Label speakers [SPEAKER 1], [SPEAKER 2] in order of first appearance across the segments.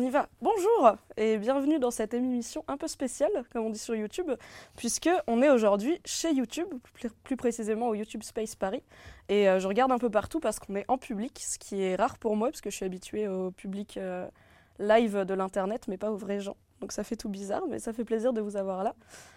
[SPEAKER 1] On y va. Bonjour et bienvenue dans cette émission un peu spéciale, comme on dit sur YouTube, puisque on est aujourd'hui chez YouTube, plus- précisément au YouTube Space Paris. Et euh, je regarde un peu partout parce qu'on est en public, ce qui est rare pour moi, parce que je suis habituée au public euh, live de l'internet, mais pas aux vrais gens. Donc ça fait tout bizarre, mais ça fait plaisir de vous avoir là.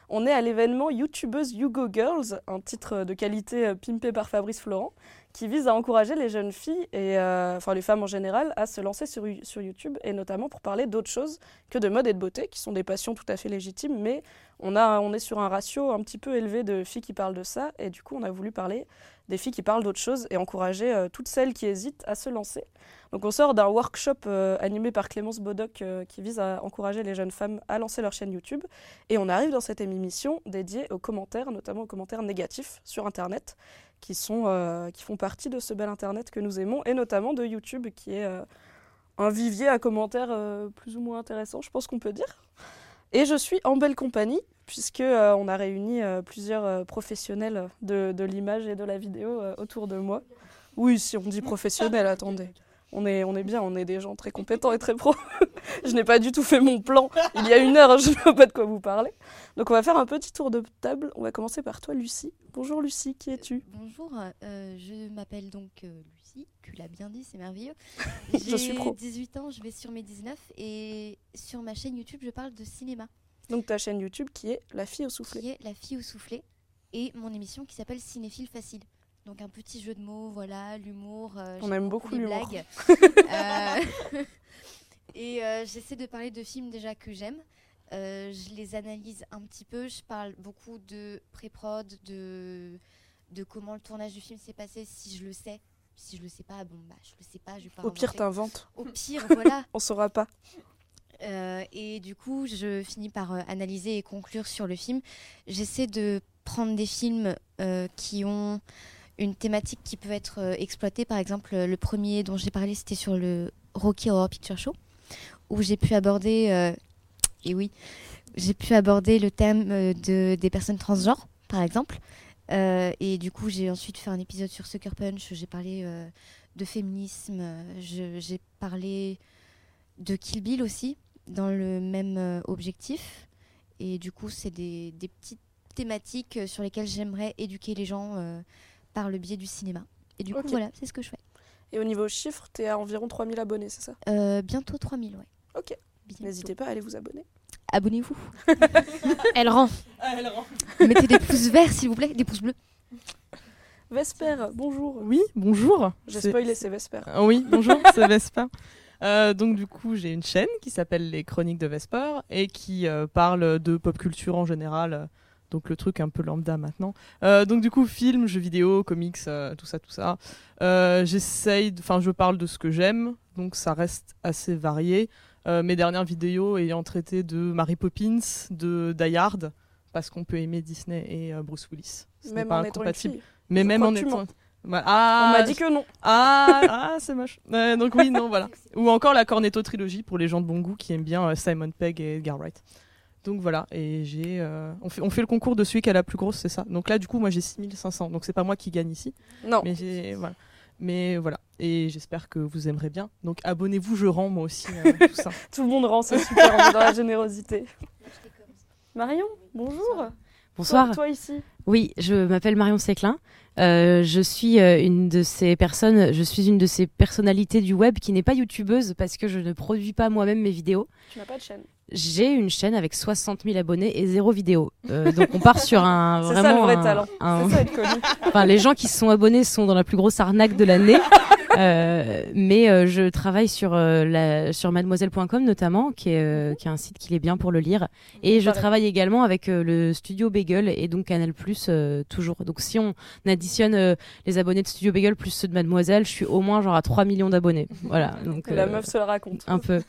[SPEAKER 1] On est à l'événement YouTubeuse You Go Girls, un titre de qualité euh, pimpé par Fabrice Florent, qui vise à encourager les jeunes filles et euh, enfin les femmes en général à se lancer sur, YouTube et notamment pour parler d'autres choses que de mode et de beauté, qui sont des passions tout à fait légitimes, mais on, est sur un ratio un petit peu élevé de filles qui parlent de ça et du coup on a voulu parler des filles qui parlent d'autres choses et encourager euh, toutes celles qui hésitent à se lancer. Donc on sort d'un workshop euh, animé par Clémence Bodoc qui vise à encourager les jeunes femmes à lancer leur chaîne YouTube et on arrive dans cette émission dédiée aux commentaires, notamment aux commentaires négatifs sur Internet qui, sont, euh, qui font partie de ce bel Internet que nous aimons, et notamment de YouTube, qui est euh, un vivier à commentaires euh, plus ou moins intéressants, je pense qu'on peut dire. Et je suis en belle compagnie, puisque on a réuni plusieurs professionnels de, de l'image et de la vidéo autour de moi. Oui, si on dit professionnel, attendez. On est, on est bien, on est des gens très compétents et très pros. je n'ai pas du tout fait mon plan il y a une heure, je ne vois pas de quoi vous parler. Donc on va faire un petit tour de table. On va commencer par toi, Lucie. Bonjour Lucie, qui es-tu
[SPEAKER 2] Bonjour, euh, je m'appelle donc euh, Lucie, tu l'as bien dit, c'est merveilleux.
[SPEAKER 1] Je suis pro.
[SPEAKER 2] J'ai 18 ans, je vais sur mes 19 et sur ma chaîne YouTube, je parle de cinéma,
[SPEAKER 1] Donc ta chaîne YouTube qui est La fille au soufflet.
[SPEAKER 2] qui est La fille au soufflet, et mon émission qui s'appelle Cinéphile Facile. Donc un petit jeu de mots, voilà, l'humour. euh,
[SPEAKER 1] On
[SPEAKER 2] j'aime
[SPEAKER 1] aime beaucoup
[SPEAKER 2] les blagues. Euh, et euh, j'essaie de parler de films déjà que j'aime. Euh, je les analyse un petit peu. Je parle beaucoup de pré-prod, de, de comment le tournage du film s'est passé, si je le sais. Si je le sais pas, bon bah je le sais pas, je vais pas
[SPEAKER 1] Au pire, t'inventes.
[SPEAKER 2] Au pire, voilà.
[SPEAKER 1] On saura pas.
[SPEAKER 2] Euh, et du coup, je finis par euh, analyser et conclure sur le film. J'essaie de prendre des films euh, qui ont une thématique qui peut être exploitée. Par exemple, le premier dont j'ai parlé, c'était sur le Rocky Horror Picture Show, où j'ai pu aborder, et oui, j'ai pu aborder le thème euh, de, des personnes transgenres, par exemple. Euh, et du coup, j'ai ensuite fait un épisode sur Sucker Punch. J'ai parlé euh, de féminisme. j'ai parlé de Kill Bill aussi, dans le même objectif. Et du coup, c'est des, des petites thématiques sur lesquelles j'aimerais éduquer les gens euh, par le biais du cinéma. Et du coup, voilà, c'est ce que je fais.
[SPEAKER 1] Et au niveau chiffres, t'es à environ 3000 abonnés, c'est ça?
[SPEAKER 2] Bientôt 3000, ouais.
[SPEAKER 1] Ok. N'hésitez pas à aller vous abonner.
[SPEAKER 2] Abonnez-vous. Elle rend.
[SPEAKER 1] Ah,
[SPEAKER 2] Mettez des pouces verts, s'il vous plaît, des pouces bleus.
[SPEAKER 1] Vesper, bonjour.
[SPEAKER 3] Oui, bonjour.
[SPEAKER 1] J'ai spoilé, c'est Vesper.
[SPEAKER 3] Ah Oui, bonjour, c'est Vesper. Euh, donc du coup, j'ai une chaîne qui s'appelle Les Chroniques de Vesper et qui euh, parle de pop culture en général. euh, donc le truc un peu lambda maintenant. Euh, donc du coup, films, jeux vidéo, comics, euh, tout ça, tout ça. Euh, J'essaye, enfin, je parle de ce que j'aime, donc ça reste assez varié. Euh, mes dernières vidéos ayant traité de Mary Poppins, de Die Hard, parce qu'on peut aimer Disney et euh, Bruce Willis. Ce
[SPEAKER 1] Même
[SPEAKER 3] pas
[SPEAKER 1] en étant une
[SPEAKER 3] incompatible. Mais
[SPEAKER 1] Je
[SPEAKER 3] même en étant. ah,
[SPEAKER 1] On m'a dit que non.
[SPEAKER 3] ah, ah c'est moche. Euh, donc oui, non, voilà. Ou encore la Cornetto trilogie pour les gens de bon goût qui aiment bien Simon Pegg et Edgar Wright. Donc voilà, et j'ai, euh, on, fait, on fait le concours de celui qui a la plus grosse, c'est ça. Donc là, du coup, moi j'ai 6500, donc c'est pas moi qui gagne ici.
[SPEAKER 1] Non.
[SPEAKER 3] Mais j'ai, voilà. Mais voilà, et j'espère que vous aimerez bien. Donc abonnez-vous, je rends moi aussi euh, tout ça.
[SPEAKER 1] Tout le monde rend, c'est super, on est dans la générosité. Marion, bonjour.
[SPEAKER 4] Bonsoir.
[SPEAKER 1] Toi, toi ici.
[SPEAKER 4] Oui, je m'appelle Marion Séclin. Euh, je suis euh, une de ces personnes, je suis une de ces personnalités du web qui n'est pas youtubeuse parce que je ne produis pas moi-même mes vidéos.
[SPEAKER 1] Tu n'as pas de chaîne.
[SPEAKER 4] J'ai une chaîne avec 60 000 abonnés et zéro vidéo. Euh, donc on part sur un
[SPEAKER 1] C'est ça
[SPEAKER 4] vraiment
[SPEAKER 1] le vrai
[SPEAKER 4] un-
[SPEAKER 1] talent.
[SPEAKER 4] un-
[SPEAKER 1] ça.
[SPEAKER 4] Enfin, les gens qui se sont abonnés sont dans la plus grosse arnaque de l'année. Euh, mais euh, je travaille sur, euh, la, sur mademoiselle.com notamment, qui est, euh, qui est un site qui est bien pour le lire. Et je travaille également avec euh, le studio Bagel et donc Canal Plus toujours. Donc si on additionne les abonnés de Studio Bagel plus ceux de Mademoiselle, je suis au moins genre à 3 millions d'abonnés. Voilà. Donc,
[SPEAKER 1] La meuf se la raconte.
[SPEAKER 4] un peu.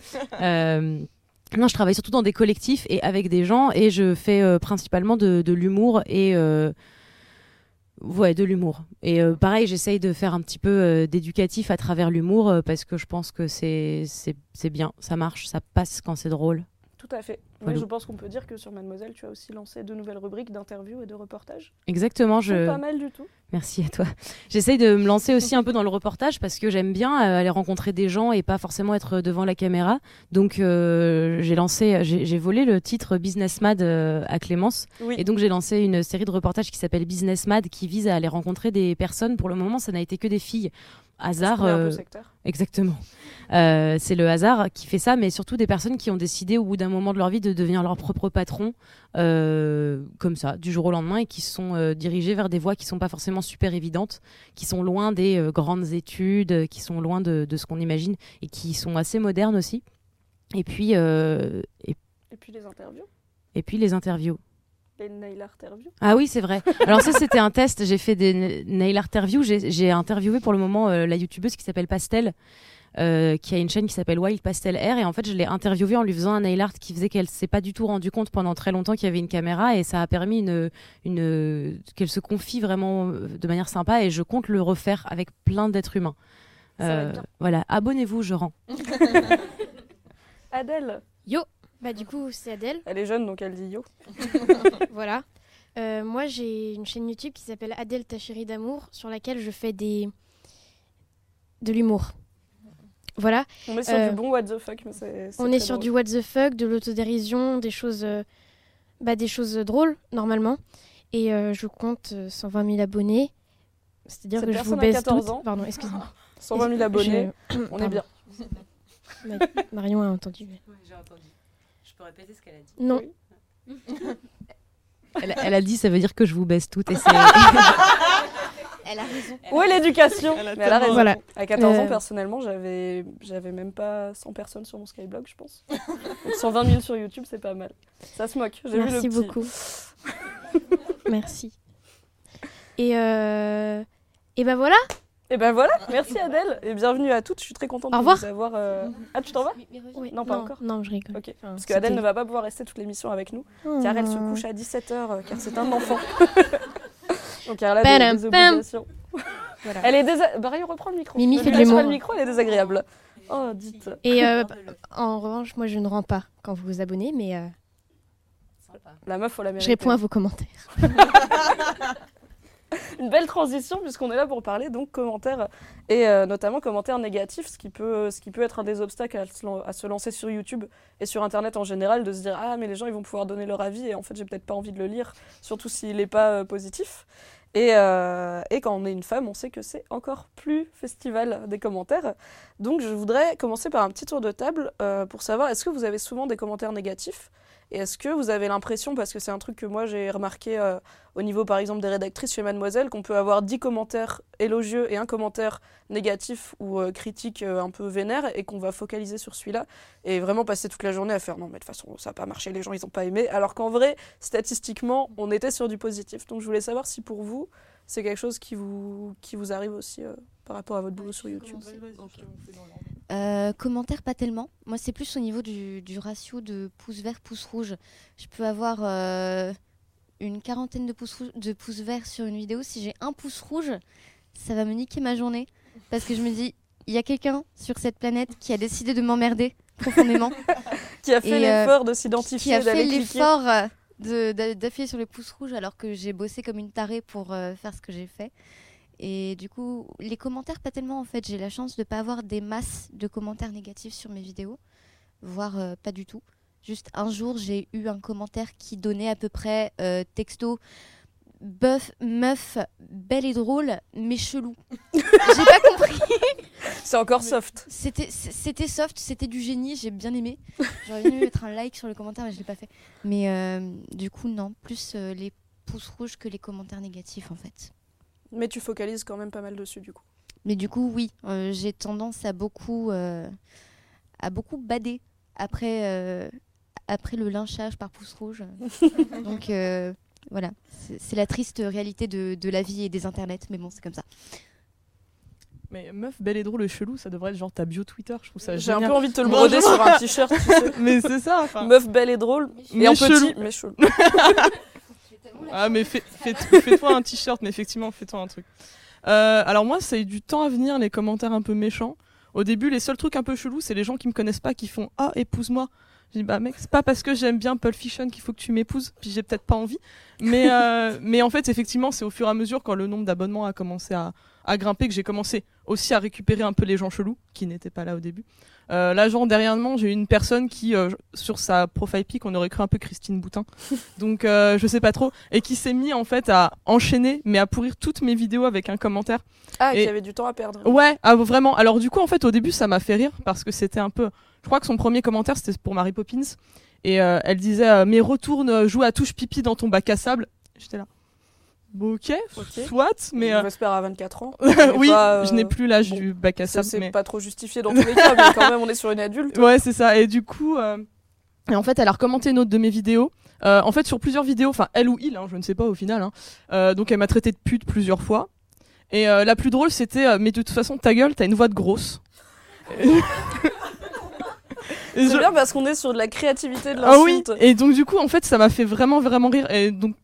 [SPEAKER 4] Non, je travaille surtout dans des collectifs et avec des gens et je fais euh, principalement de, l'humour et euh, ouais de l'humour. Et euh, pareil, j'essaye de faire un petit peu d'éducatif à travers l'humour parce que je pense que c'est bien, ça marche, ça passe quand c'est drôle.
[SPEAKER 1] Tout à fait. Mais
[SPEAKER 4] Voilà.
[SPEAKER 1] je pense qu'on peut dire que sur Mademoiselle, tu as aussi lancé de nouvelles rubriques d'interviews et de reportages.
[SPEAKER 4] Exactement,
[SPEAKER 1] Je... Pas mal du tout.
[SPEAKER 4] Merci à toi. J'essaye de me lancer aussi un peu dans le reportage parce que j'aime bien euh, aller rencontrer des gens et pas forcément être devant la caméra. Donc euh, j'ai lancé, j'ai volé le titre Business Mad euh, à Clémence
[SPEAKER 1] Oui.
[SPEAKER 4] et donc j'ai lancé une série de reportages qui s'appelle Business Mad qui vise à aller rencontrer des personnes. Pour le moment, ça n'a été que des filles. Hasard.
[SPEAKER 1] Un peu
[SPEAKER 4] euh,
[SPEAKER 1] secteur.
[SPEAKER 4] Exactement. Euh, c'est le hasard qui fait ça, mais surtout des personnes qui ont décidé au bout d'un moment de leur vie de devenir leur propre patron, euh, comme ça, du jour au lendemain, et qui se sont euh, dirigés vers des voies qui sont pas forcément super évidentes, qui sont loin des grandes études, qui sont loin de, de ce qu'on imagine, et qui sont assez modernes aussi. Et puis, et,
[SPEAKER 1] Et puis les interviews?
[SPEAKER 4] et puis les interviews.
[SPEAKER 1] Les nail art interviews.
[SPEAKER 4] Ah oui, c'est vrai. Alors ça, c'était un test. J'ai fait des na- nail interviews. J'ai j'ai interviewé pour le moment euh, la youtubeuse qui s'appelle Pastel, euh, qui a une chaîne qui s'appelle Wild Pastel Air. Et en fait, je l'ai interviewée en lui faisant un nail art qui faisait qu'elle s'est pas du tout rendu compte pendant très longtemps qu'il y avait une caméra. Et ça a permis une, une, qu'elle se confie vraiment euh, de manière sympa. Et je compte le refaire avec plein d'êtres humains. Voilà, abonnez-vous, je rends.
[SPEAKER 1] Adèle.
[SPEAKER 5] Yo Bah du coup, c'est Adèle.
[SPEAKER 1] Elle est jeune, donc elle dit yo.
[SPEAKER 5] voilà. Euh, moi, j'ai une chaîne YouTube qui s'appelle Adèle ta chérie d'amour, sur laquelle je fais des... de l'humour. Voilà.
[SPEAKER 1] On est sur
[SPEAKER 5] Euh,
[SPEAKER 1] du bon what the fuck, mais c'est. c'est
[SPEAKER 5] On est sur
[SPEAKER 1] drôle.
[SPEAKER 5] du what the fuck, de l'autodérision, des choses, euh, bah, des choses drôles, normalement. Et euh, je compte euh, 120 000 abonnés. C'est-à-dire
[SPEAKER 1] Cette
[SPEAKER 5] que je vous baise
[SPEAKER 1] 14
[SPEAKER 5] toutes.
[SPEAKER 1] ans.
[SPEAKER 5] Pardon, excusez-moi.
[SPEAKER 1] 120 000 abonnés,
[SPEAKER 5] Je-
[SPEAKER 1] on est bien.
[SPEAKER 5] Ma- Marion a entendu.
[SPEAKER 4] J'ai entendu. Peux répéter ce qu'elle a dit.
[SPEAKER 5] Non.
[SPEAKER 1] Oui.
[SPEAKER 4] Elle, elle a dit, ça veut dire que je vous baisse toutes. Et c'est
[SPEAKER 2] Elle a raison.
[SPEAKER 1] Où est l'éducation
[SPEAKER 3] Elle a
[SPEAKER 1] Mais elle a
[SPEAKER 3] tellement
[SPEAKER 1] raison.
[SPEAKER 5] Voilà.
[SPEAKER 1] À 14 ans,
[SPEAKER 5] Euh,
[SPEAKER 1] personnellement, j'avais j'avais même pas 100 personnes sur mon Skyblog, je pense. Donc 120 000 sur YouTube, c'est pas mal. Ça se moque. J'ai vu le
[SPEAKER 5] Merci
[SPEAKER 1] petit.
[SPEAKER 5] beaucoup. Merci. Et, euh... et ben voilà.
[SPEAKER 1] Et ben voilà, merci Adèle et bienvenue à toutes. Je suis très contente
[SPEAKER 5] Au
[SPEAKER 1] de
[SPEAKER 5] revoir.
[SPEAKER 1] vous avoir. euh, Ah, tu t'en vas
[SPEAKER 5] Oui,
[SPEAKER 1] Non, pas encore.
[SPEAKER 5] Non, je rigole.
[SPEAKER 1] Ok.
[SPEAKER 5] Enfin,
[SPEAKER 1] Parce qu'Adèle ne va pas pouvoir rester toute l'émission avec nous, car elle se
[SPEAKER 5] Oh.
[SPEAKER 1] couche à 17h, car c'est un enfant. Donc elle a des, des obligations.
[SPEAKER 5] Voilà.
[SPEAKER 1] Elle est désa... Barry, reprends le micro.
[SPEAKER 5] Mimi fait
[SPEAKER 1] lui
[SPEAKER 5] de
[SPEAKER 1] laisse pas
[SPEAKER 5] l'humour.
[SPEAKER 1] le micro, elle est désagréable. Oh, dites.
[SPEAKER 5] Et euh, en revanche, moi, je ne rends pas quand vous vous abonnez, mais euh,
[SPEAKER 1] La meuf, faut la
[SPEAKER 5] je
[SPEAKER 1] mériter.
[SPEAKER 5] réponds à vos commentaires.
[SPEAKER 1] Une belle transition puisqu'on est là pour parler donc commentaires et euh, notamment commentaires négatifs, ce qui peut, être un des obstacles à se, lancer sur YouTube et sur Internet en général, de se dire ah mais les gens ils vont pouvoir donner leur avis et en fait j'ai peut-être pas envie de le lire, surtout s'il n'est pas euh, positif. Et, euh, et quand on est une femme, on sait que c'est encore plus festival des commentaires. Donc je voudrais commencer par un petit tour de table pour savoir est-ce que vous avez souvent des commentaires négatifs? Et est-ce que vous avez l'impression, parce que c'est un truc que moi j'ai remarqué euh, au niveau par exemple des rédactrices chez Mademoiselle, qu'on peut avoir 10 commentaires élogieux et un commentaire négatif ou euh, critique euh, un peu vénère et qu'on va focaliser sur celui-là et vraiment passer toute la journée à faire non mais de toute façon ça n'a pas marché, les gens ils n'ont pas aimé, alors qu'en vrai statistiquement on était sur du positif. Donc je voulais savoir si pour vous c'est quelque chose qui vous, qui vous arrive aussi euh, par rapport à votre boulot sur YouTube.
[SPEAKER 2] Euh, commentaires, pas tellement. Moi, c'est plus au niveau du, du ratio de pouces verts, pouces rouges. Je peux avoir euh, une quarantaine de pouces, rouges- de pouces verts sur une vidéo. Si j'ai un pouce rouge, ça va me niquer ma journée. Parce que je me dis, il y a quelqu'un sur cette planète qui a décidé de m'emmerder profondément.
[SPEAKER 1] Qui a fait
[SPEAKER 2] euh,
[SPEAKER 1] l'effort de
[SPEAKER 2] qui
[SPEAKER 1] s'identifier,
[SPEAKER 2] a fait l'effort de- d'a- d'appuyer sur le pouce rouge alors que j'ai bossé comme une tarée pour euh, faire ce que j'ai fait. Et du coup, les commentaires, pas tellement en fait. J'ai la chance de pas avoir des masses de commentaires négatifs sur mes vidéos, voire euh, pas du tout. Juste un jour, j'ai eu un commentaire qui donnait à peu près euh, texto Bœuf, meuf, belle et drôle, mais chelou. j'ai pas compris.
[SPEAKER 1] C'est encore soft.
[SPEAKER 2] C'était c'était soft, c'était du génie, j'ai bien aimé. J'aurais bien aimé mettre un like sur le commentaire, mais je l'ai pas fait. Mais euh, du coup, non, plus euh, les pouces rouges que les commentaires négatifs en fait.
[SPEAKER 1] Mais tu focalises quand même pas mal dessus du coup.
[SPEAKER 2] Mais du coup, oui, euh, j'ai tendance à beaucoup, à beaucoup bader après, après le lynchage par pouce rouge. Donc voilà, c'est c'est la triste réalité de, de la vie et des internets, mais bon, c'est comme ça.
[SPEAKER 3] Mais meuf, belle et drôle et chelou, ça devrait être genre ta bio Twitter. Je trouve ça
[SPEAKER 1] J'ai un peu envie de te le broder sur un t-shirt, tu sais.
[SPEAKER 3] mais c'est ça. enfin.
[SPEAKER 1] Meuf belle et drôle.
[SPEAKER 3] Mais
[SPEAKER 1] en
[SPEAKER 3] chelou.
[SPEAKER 1] petit, mais chelou.
[SPEAKER 3] Ah, mais fais- fais- fais-toi un t-shirt, mais effectivement, fais-toi un truc. Euh, alors, moi, ça a eu du temps à venir, les commentaires un peu méchants. Au début, les seuls trucs un peu chelous, c'est les gens qui me connaissent pas qui font Ah, épouse-moi. Je dis Bah, mec, c'est pas parce que j'aime bien Pulp Fiction qu'il faut que tu m'épouses, puis j'ai peut-être pas envie. Mais, euh, mais en fait, effectivement, c'est au fur et à mesure, quand le nombre d'abonnements a commencé à, à grimper, que j'ai commencé aussi à récupérer un peu les gens chelous, qui n'étaient pas là au début. Euh, là, genre, dernièrement, j'ai eu une personne qui, euh, sur sa profile pic, on aurait cru un peu Christine Boutin. Donc, euh, je sais pas trop. Et qui s'est mis, en fait, à enchaîner, mais à pourrir toutes mes vidéos avec un commentaire.
[SPEAKER 1] Ah,
[SPEAKER 3] Et-
[SPEAKER 1] qui avait du temps à perdre.
[SPEAKER 3] Ouais, ah, vraiment. Alors, du coup, en fait, au début, ça m'a fait rire parce que c'était un peu. Je crois que son premier commentaire, c'était pour Mary Poppins. Et euh, elle disait euh, Mais retourne, euh, joue à touche pipi dans ton bac à sable. J'étais là. Bon, ok,
[SPEAKER 1] Ok.
[SPEAKER 3] soit, mais. euh,
[SPEAKER 1] J'espère à 24 ans.
[SPEAKER 3] Oui,
[SPEAKER 1] pas, euh,
[SPEAKER 3] je n'ai plus l'âge
[SPEAKER 1] bon,
[SPEAKER 3] du bac à sable.
[SPEAKER 1] c'est
[SPEAKER 3] mais...
[SPEAKER 1] pas trop justifié dans tous les cas, mais quand même, on est sur une adulte.
[SPEAKER 3] Ouais, c'est ça. Et du coup, euh, et en fait, elle a recommenté une autre de mes vidéos. Euh, en fait, sur plusieurs vidéos, enfin, elle ou il, hein, je ne sais pas au final. hein. Euh, donc, elle m'a traité de pute plusieurs fois. Et euh, la plus drôle, c'était euh, Mais de toute façon, ta gueule, t'as une voix de grosse.
[SPEAKER 1] C'est
[SPEAKER 3] je-
[SPEAKER 1] bien parce qu'on est sur de la créativité de
[SPEAKER 3] Ah oui.
[SPEAKER 1] l'insulte.
[SPEAKER 3] Et donc, du coup, en fait, ça m'a fait vraiment, vraiment rire. Et donc,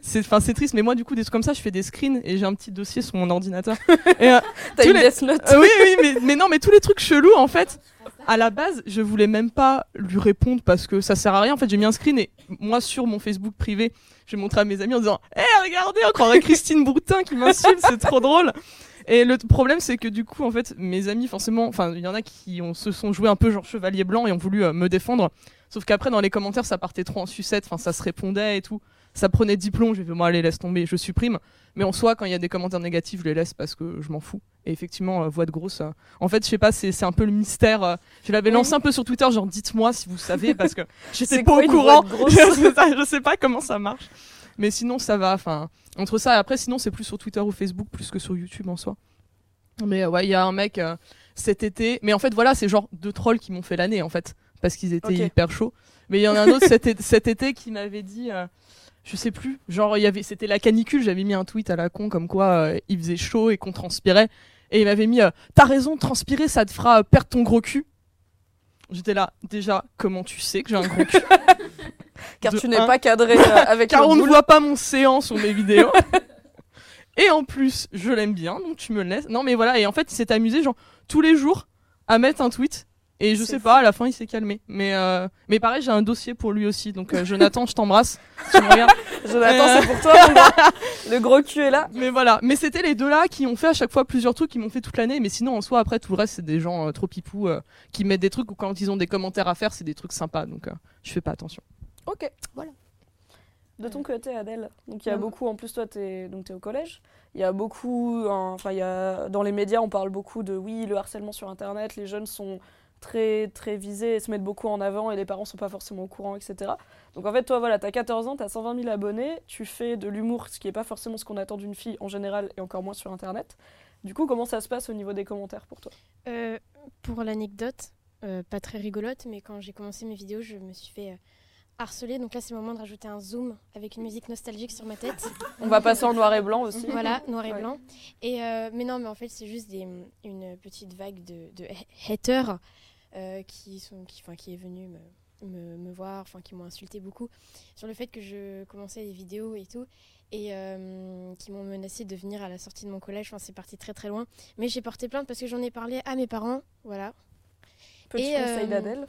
[SPEAKER 3] c'est, enfin, c'est triste, mais moi, du coup, des trucs comme ça, je fais des screens et j'ai un petit dossier sur mon ordinateur. et, euh,
[SPEAKER 1] T'as une
[SPEAKER 3] les-
[SPEAKER 1] Death Note.
[SPEAKER 3] euh, oui, oui, mais, mais non, mais tous les trucs chelous, en fait, à la base, je voulais même pas lui répondre parce que ça sert à rien. En fait, j'ai mis un screen et moi, sur mon Facebook privé, j'ai montré à mes amis en disant Hé, regardez, on croirait Christine Boutin qui m'insulte, c'est trop drôle. Et le problème, c'est que du coup, en fait, mes amis, forcément, enfin, il y en a qui ont, se sont joués un peu genre chevalier blanc et ont voulu euh, me défendre. Sauf qu'après, dans les commentaires, ça partait trop en sucette, enfin, ça se répondait et tout. Ça prenait 10 plombs, j'ai fait, moi, allez, laisse tomber, je supprime. Mais en soi, quand il y a des commentaires négatifs, je les laisse parce que je m'en fous. Et effectivement, euh, voix de grosse. euh, en fait, je sais pas, c'est un peu le mystère. euh, je l'avais lancé un peu sur Twitter, genre, dites-moi si vous savez, parce que j'étais
[SPEAKER 1] C'est
[SPEAKER 3] pas au courant.
[SPEAKER 1] grosse
[SPEAKER 3] C'est ça, je sais pas comment ça marche. Mais sinon, ça va. Enfin, entre ça et après, sinon, c'est plus sur Twitter ou Facebook plus que sur YouTube en soi. Mais euh, ouais, il y a un mec euh, cet été. Mais en fait, voilà, c'est genre deux trolls qui m'ont fait l'année en fait, parce qu'ils étaient hyper chauds. Mais il y en a un autre cet, été qui m'avait dit, euh, je sais plus, genre il y avait, c'était la canicule. J'avais mis un tweet à la con comme quoi euh, il faisait chaud et qu'on transpirait. Et il m'avait mis, t'as raison, transpirer, ça te fera perdre ton gros cul. J'étais là, déjà, comment tu sais que j'ai un gros cul?
[SPEAKER 1] Car
[SPEAKER 3] De
[SPEAKER 1] tu n'es
[SPEAKER 3] un.
[SPEAKER 1] pas cadré euh, avec
[SPEAKER 3] Car on ne voit pas mon séant sur mes vidéos. et en plus, je l'aime bien, donc tu me le laisses. Non, mais voilà, et en fait, il s'est amusé, genre, tous les jours, à mettre un tweet. Et je sais
[SPEAKER 1] fou.
[SPEAKER 3] pas, à la fin, il s'est calmé. Mais, euh, mais pareil, j'ai un dossier pour lui aussi. Donc, euh, Jonathan, je t'embrasse. si tu me regardes.
[SPEAKER 1] Jonathan, c'est pour toi. Le gros cul est là.
[SPEAKER 3] Mais voilà. Mais c'était les deux là qui ont fait à chaque fois plusieurs trucs, qui m'ont fait toute l'année. Mais sinon, en soi, après, tout le reste, c'est des gens euh, trop pipous qui mettent des trucs ou quand ils ont des commentaires à faire, c'est des trucs sympas. Donc, je fais pas attention.
[SPEAKER 1] Ok.
[SPEAKER 2] Voilà.
[SPEAKER 1] De ton côté, Adèle, donc il y a beaucoup, en plus toi, tu es, es au collège, il y a beaucoup, hein, enfin, il y a, dans les médias, on parle beaucoup de, oui, le harcèlement sur Internet, les jeunes sont très, très visés et se mettent beaucoup en avant et les parents sont pas forcément au courant, etc. Donc en fait, toi, voilà, tu as 14 ans, tu as 120 000 abonnés, tu fais de l'humour, ce qui est pas forcément ce qu'on attend d'une fille en général et encore moins sur Internet. Du coup, comment ça se passe au niveau des commentaires pour toi?
[SPEAKER 5] Euh, pour l'anecdote, euh, pas très rigolote, mais quand j'ai commencé mes vidéos, je me suis fait euh, harceler. Donc là, c'est le moment de rajouter un zoom avec une musique nostalgique sur ma tête.
[SPEAKER 1] On va passer en noir et blanc aussi.
[SPEAKER 5] voilà, noir et
[SPEAKER 1] Ouais.
[SPEAKER 5] blanc. Et euh, mais non, mais en fait, c'est juste des, une petite vague de, de ha- haters euh, qui sont, qui, qui est venue me, me, me voir, enfin, qui m'ont insulté beaucoup sur le fait que je commençais des vidéos et tout, et euh, qui m'ont menacé de venir à la sortie de mon collège. Enfin, c'est parti très très loin. Mais j'ai porté plainte parce que j'en ai parlé à mes parents, voilà.
[SPEAKER 1] Petit
[SPEAKER 5] Et,
[SPEAKER 1] conseil
[SPEAKER 5] euh,
[SPEAKER 1] d'Adèle.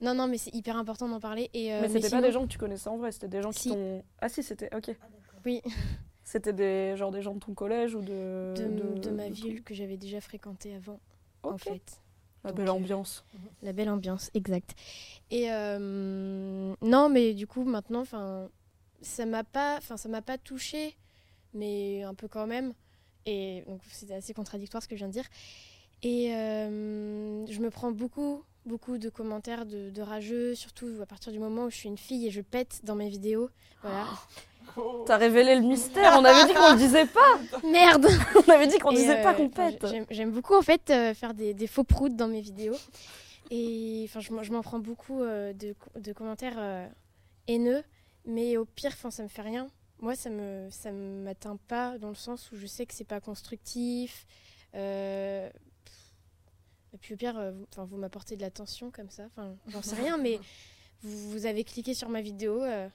[SPEAKER 5] Non, non, mais c'est hyper important d'en parler. Et, euh,
[SPEAKER 1] mais c'était pas
[SPEAKER 5] sinon-
[SPEAKER 1] des gens que tu connaissais en vrai, c'était des gens qui
[SPEAKER 5] Si.
[SPEAKER 1] t'ont. Ah si, c'était. Ok.
[SPEAKER 5] Oui,
[SPEAKER 1] C'était des genre des gens de ton collège ou
[SPEAKER 5] de,
[SPEAKER 1] de.
[SPEAKER 5] de ma ville que j'avais déjà fréquentée avant, en fait.
[SPEAKER 1] La
[SPEAKER 5] Donc,
[SPEAKER 1] belle
[SPEAKER 5] euh,
[SPEAKER 1] ambiance.
[SPEAKER 5] La belle ambiance, exact. Et euh, non, mais du coup, maintenant, enfin, ça m'a pas, enfin, ça m'a pas touché, mais un peu quand même. Et donc, c'était assez contradictoire ce que je viens de dire. Et euh, je me prends beaucoup, beaucoup de commentaires de, de rageux, surtout à partir du moment où je suis une fille et je pète dans mes vidéos. Voilà.
[SPEAKER 1] T'as révélé le mystère. On avait dit qu'on le disait pas.
[SPEAKER 5] Merde
[SPEAKER 1] On avait dit qu'on disait pas
[SPEAKER 5] euh,
[SPEAKER 1] qu'on pète.
[SPEAKER 5] j'aime- beaucoup en fait euh, faire des, des faux proutes dans mes vidéos. Et enfin, je, m'en- je m'en prends beaucoup euh, de, de commentaires euh, haineux. Mais au pire, enfin, ça me fait rien. Moi, ça me ça m'atteint pas dans le sens où je sais que c'est pas constructif. Euh, et puis au pire, euh, vous, enfin, vous m'apportez de l'attention comme ça. Enfin, j'en sais rien, mais vous, vous avez cliqué sur ma vidéo. euh,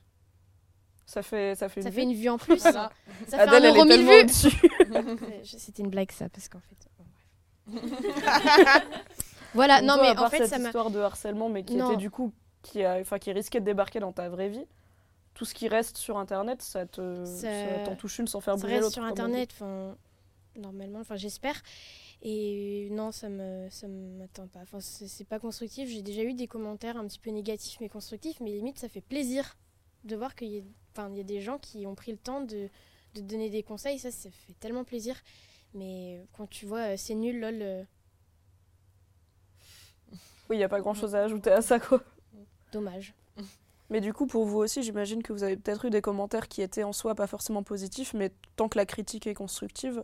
[SPEAKER 1] Ça fait, ça fait
[SPEAKER 5] ça
[SPEAKER 1] une
[SPEAKER 5] fait
[SPEAKER 1] vue.
[SPEAKER 5] une vue en plus.
[SPEAKER 3] Voilà.
[SPEAKER 5] Ça fait
[SPEAKER 1] Adèle,
[SPEAKER 5] un
[SPEAKER 1] elle
[SPEAKER 5] euro mille vues. C'était une blague ça, parce qu'en fait. voilà, non
[SPEAKER 1] Toi,
[SPEAKER 5] mais
[SPEAKER 1] à
[SPEAKER 5] en fait
[SPEAKER 1] cette
[SPEAKER 5] ça m'a.
[SPEAKER 1] histoire de harcèlement, mais qui
[SPEAKER 5] Non.
[SPEAKER 1] était du coup, qui, a, enfin, qui risquait de débarquer dans ta vraie vie. Tout ce qui reste sur Internet, ça te,
[SPEAKER 5] Ça-
[SPEAKER 1] ça t'en touche une sans faire
[SPEAKER 5] Ça
[SPEAKER 1] bouger
[SPEAKER 5] reste
[SPEAKER 1] l'autre.
[SPEAKER 5] sur
[SPEAKER 1] comme on dit.
[SPEAKER 5] internet, normalement, enfin j'espère. Et non, ça me ça m'attend pas. Enfin c'est pas constructif. J'ai déjà eu des commentaires un petit peu négatifs mais constructifs, mais limite ça fait plaisir de voir qu'il y, a- enfin, y a des gens qui ont pris le temps de, de donner des conseils. Ça, ça fait tellement plaisir. Mais quand tu vois euh, c'est nul, lol, euh,
[SPEAKER 1] Oui, il n'y a pas grand chose à ajouter à ça, quoi.
[SPEAKER 5] dommage.
[SPEAKER 1] Mais du coup, pour vous aussi, j'imagine que vous avez peut-être eu des commentaires qui étaient en soi pas forcément positifs, mais tant que la critique est constructive,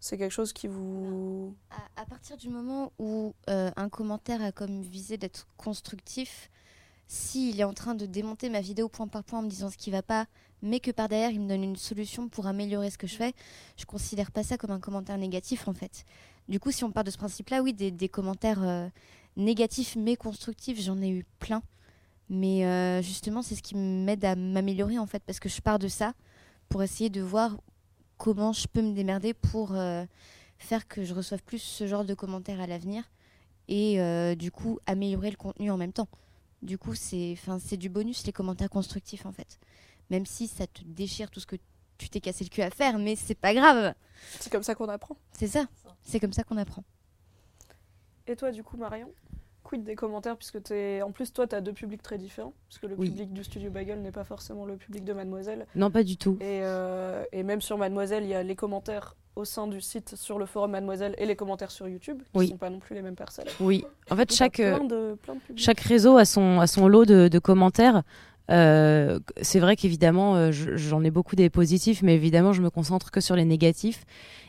[SPEAKER 1] c'est quelque chose qui vous.
[SPEAKER 2] À, partir du moment où euh, un commentaire a comme visée d'être constructif, s'il est en train de démonter ma vidéo point par point en me disant ce qui va pas, mais que par derrière il me donne une solution pour améliorer ce que je fais, je considère pas ça comme un commentaire négatif en fait. Du coup, si on part de ce principe-là, oui, des, des commentaires euh, négatifs mais constructifs, j'en ai eu plein. Mais euh, justement, c'est ce qui m'aide à m'améliorer en fait, parce que je pars de ça pour essayer de voir comment je peux me démerder pour euh, faire que je reçoive plus ce genre de commentaires à l'avenir et euh, du coup améliorer le contenu en même temps. Du coup, c'est du bonus les commentaires constructifs en fait. Même si ça te déchire tout ce que tu t'es cassé le cul à faire, mais c'est pas grave.
[SPEAKER 1] C'est comme ça qu'on apprend.
[SPEAKER 2] C'est ça. C'est comme ça qu'on apprend.
[SPEAKER 1] Et toi, du coup, Marion? Quid des commentaires, puisque t'es... en plus, toi, tu as deux publics très différents, puisque le
[SPEAKER 4] Oui.
[SPEAKER 1] public du studio Bagel n'est pas forcément le public de Mademoiselle.
[SPEAKER 4] Non, pas du tout.
[SPEAKER 1] Et, euh, et même sur Mademoiselle, il y a les commentaires au sein du site sur le forum Mademoiselle et les commentaires sur YouTube, qui ne
[SPEAKER 4] Oui.
[SPEAKER 1] sont pas non plus les mêmes personnes.
[SPEAKER 4] Oui. En fait, chaque, euh,
[SPEAKER 1] plein de, plein de publics.
[SPEAKER 4] chaque réseau a son, a son lot de, de commentaires. Euh, c'est vrai qu'évidemment, euh, je- j'en ai beaucoup des positifs, mais évidemment, je me concentre que sur les négatifs.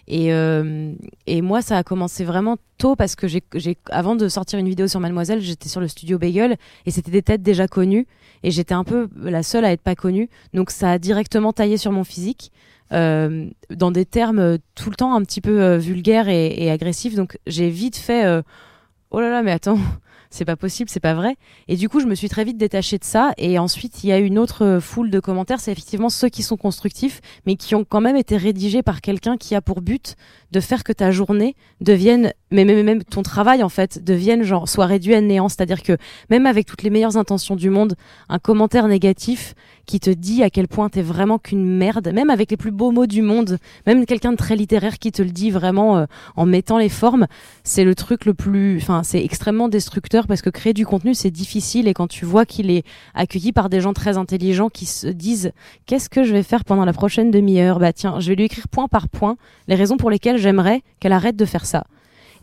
[SPEAKER 4] Et, euh, et moi, ça a commencé vraiment tôt parce que j'ai, avant de sortir une vidéo sur Mademoiselle, j'étais sur le studio Bagel et c'était des têtes déjà connues et j'étais un peu la seule à être pas connue. Donc ça a directement taillé sur mon physique. euh, dans des termes euh, tout le temps un petit peu euh, vulgaires et, et agressifs. Donc j'ai vite fait euh, oh là là, mais attends, c'est pas possible, c'est pas vrai. Et du coup, je me suis très vite détachée de ça. Et ensuite, il y a une autre foule de commentaires, c'est effectivement ceux qui sont constructifs, mais qui ont quand même été rédigés par quelqu'un qui a pour but de faire que ta journée devienne, mais même, même ton travail en fait, devienne genre, soit réduit à néant. C'est-à-dire que même avec toutes les meilleures intentions du monde, un commentaire négatif qui te dit à quel point t'es vraiment qu'une merde, même avec les plus beaux mots du monde, même quelqu'un de très littéraire qui te le dit vraiment euh, en mettant les formes, c'est le truc le plus, enfin, c'est extrêmement destructeur parce que créer du contenu c'est difficile et quand tu vois qu'il est accueilli par des gens très intelligents qui se disent qu'est-ce que je vais faire pendant la prochaine demi-heure, bah tiens, je vais lui écrire point par point les raisons pour lesquelles j'aimerais qu'elle arrête de faire ça.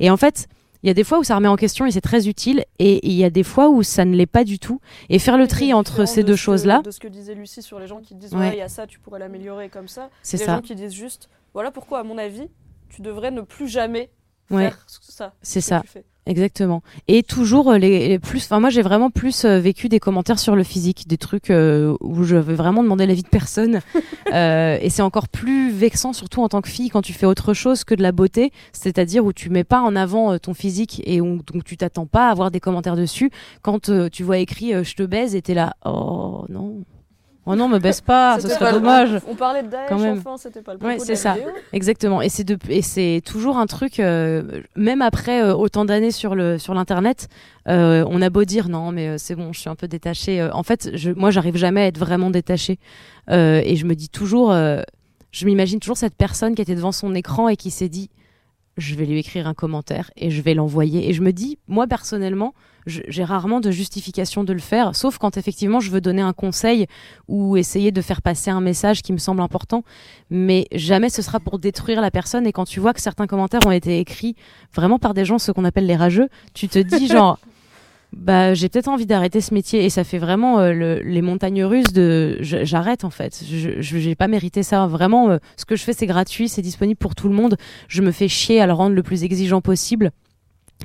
[SPEAKER 4] Et en fait, il y a des fois où ça remet en question et c'est très utile et il y a des fois où ça ne l'est pas du tout. Et faire le tri entre ces
[SPEAKER 1] de
[SPEAKER 4] deux
[SPEAKER 1] ce que-
[SPEAKER 4] choses-là,
[SPEAKER 1] De ce que disait Lucie sur les gens qui disent
[SPEAKER 4] Ouais.
[SPEAKER 1] il y a ça, tu pourrais l'améliorer comme ça.
[SPEAKER 4] c'est
[SPEAKER 1] les
[SPEAKER 4] ça.
[SPEAKER 1] gens qui disent juste voilà pourquoi, à mon avis, tu devrais ne plus jamais
[SPEAKER 4] Ouais.
[SPEAKER 1] faire ça.
[SPEAKER 4] C'est
[SPEAKER 1] ce que
[SPEAKER 4] ça.
[SPEAKER 1] tu fais.
[SPEAKER 4] Exactement. Et toujours euh, les, les plus. Enfin, moi, j'ai vraiment plus euh, vécu des commentaires sur le physique, des trucs euh, où je vais vraiment demander l'avis de personne. Euh, et c'est encore plus vexant, surtout en tant que fille, quand tu fais autre chose que de la beauté, c'est-à-dire où tu mets pas en avant ton physique et où, donc tu t'attends pas à avoir des commentaires dessus. Quand tu vois écrit "je te baise" et t'es là, oh non, oh non, me baise pas, ce serait dommage.
[SPEAKER 1] On parlait de Daesh,
[SPEAKER 4] Quand même.
[SPEAKER 1] enfin, c'était pas le
[SPEAKER 4] Ouais,
[SPEAKER 1] propos
[SPEAKER 4] c'est ça.
[SPEAKER 1] vidéo.
[SPEAKER 4] Exactement. Et c'est de, et c'est toujours un truc, euh, même après euh, autant d'années sur le sur l'internet, euh, on a beau dire non, mais c'est bon, je suis un peu détachée. En fait, je, moi, j'arrive jamais à être vraiment détachée. Et je me dis toujours, je m'imagine toujours cette personne qui était devant son écran et qui s'est dit, je vais lui écrire un commentaire et je vais l'envoyer. Et je me dis, moi personnellement, j'ai rarement de justification de le faire, sauf quand effectivement je veux donner un conseil ou essayer de faire passer un message qui me semble important mais jamais ce sera pour détruire la personne. Et quand tu vois que certains commentaires ont été écrits vraiment par des gens, ce qu'on appelle les rageux, tu te dis genre, bah, j'ai peut-être envie d'arrêter ce métier et ça fait vraiment euh, le- les montagnes russes de j'arrête en fait. Je j'ai pas mérité ça. Vraiment, euh, ce que je fais, c'est gratuit, c'est disponible pour tout le monde. Je me fais chier à le rendre le plus exigeant possible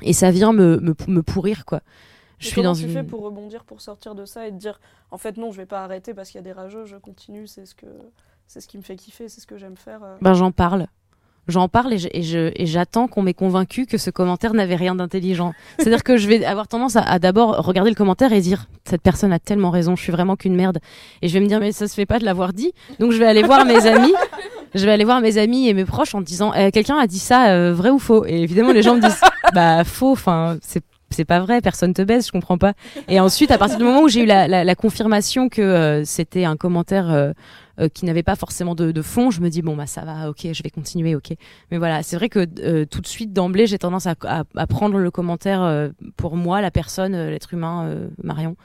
[SPEAKER 4] et ça vient me, me, me pourrir quoi. Je
[SPEAKER 1] Et
[SPEAKER 4] suis dans
[SPEAKER 1] tu
[SPEAKER 4] une.
[SPEAKER 1] fais pour rebondir, pour sortir de ça et te dire en fait non, je vais pas arrêter parce qu'il y a des rageux, je continue, c'est ce que c'est ce qui me fait kiffer, c'est ce que j'aime faire. euh.
[SPEAKER 4] Ben, j'en parle. J'en parle et j'attends qu'on m'ait convaincu que ce commentaire n'avait rien d'intelligent. C'est-à-dire que je vais avoir tendance à, à d'abord regarder le commentaire et dire cette personne a tellement raison, je suis vraiment qu'une merde. Et je vais me dire mais ça se fait pas de l'avoir dit. Donc je vais aller voir mes amis. Je vais aller voir mes amis et mes proches en disant Eh, quelqu'un a dit ça euh, vrai ou faux? Et évidemment les gens me disent bah faux. Enfin c'est c'est pas vrai, personne te baise, je comprends pas. Et ensuite, à partir du moment où j'ai eu la, la- la confirmation que euh, c'était un commentaire euh, euh, qui n'avait pas forcément de, de fond, je me dis bon bah ça va, ok, je vais continuer, ok. Mais voilà, c'est vrai que euh, tout de suite d'emblée, j'ai tendance à, à- à prendre le commentaire euh, pour moi, la personne, l'être humain, Marion,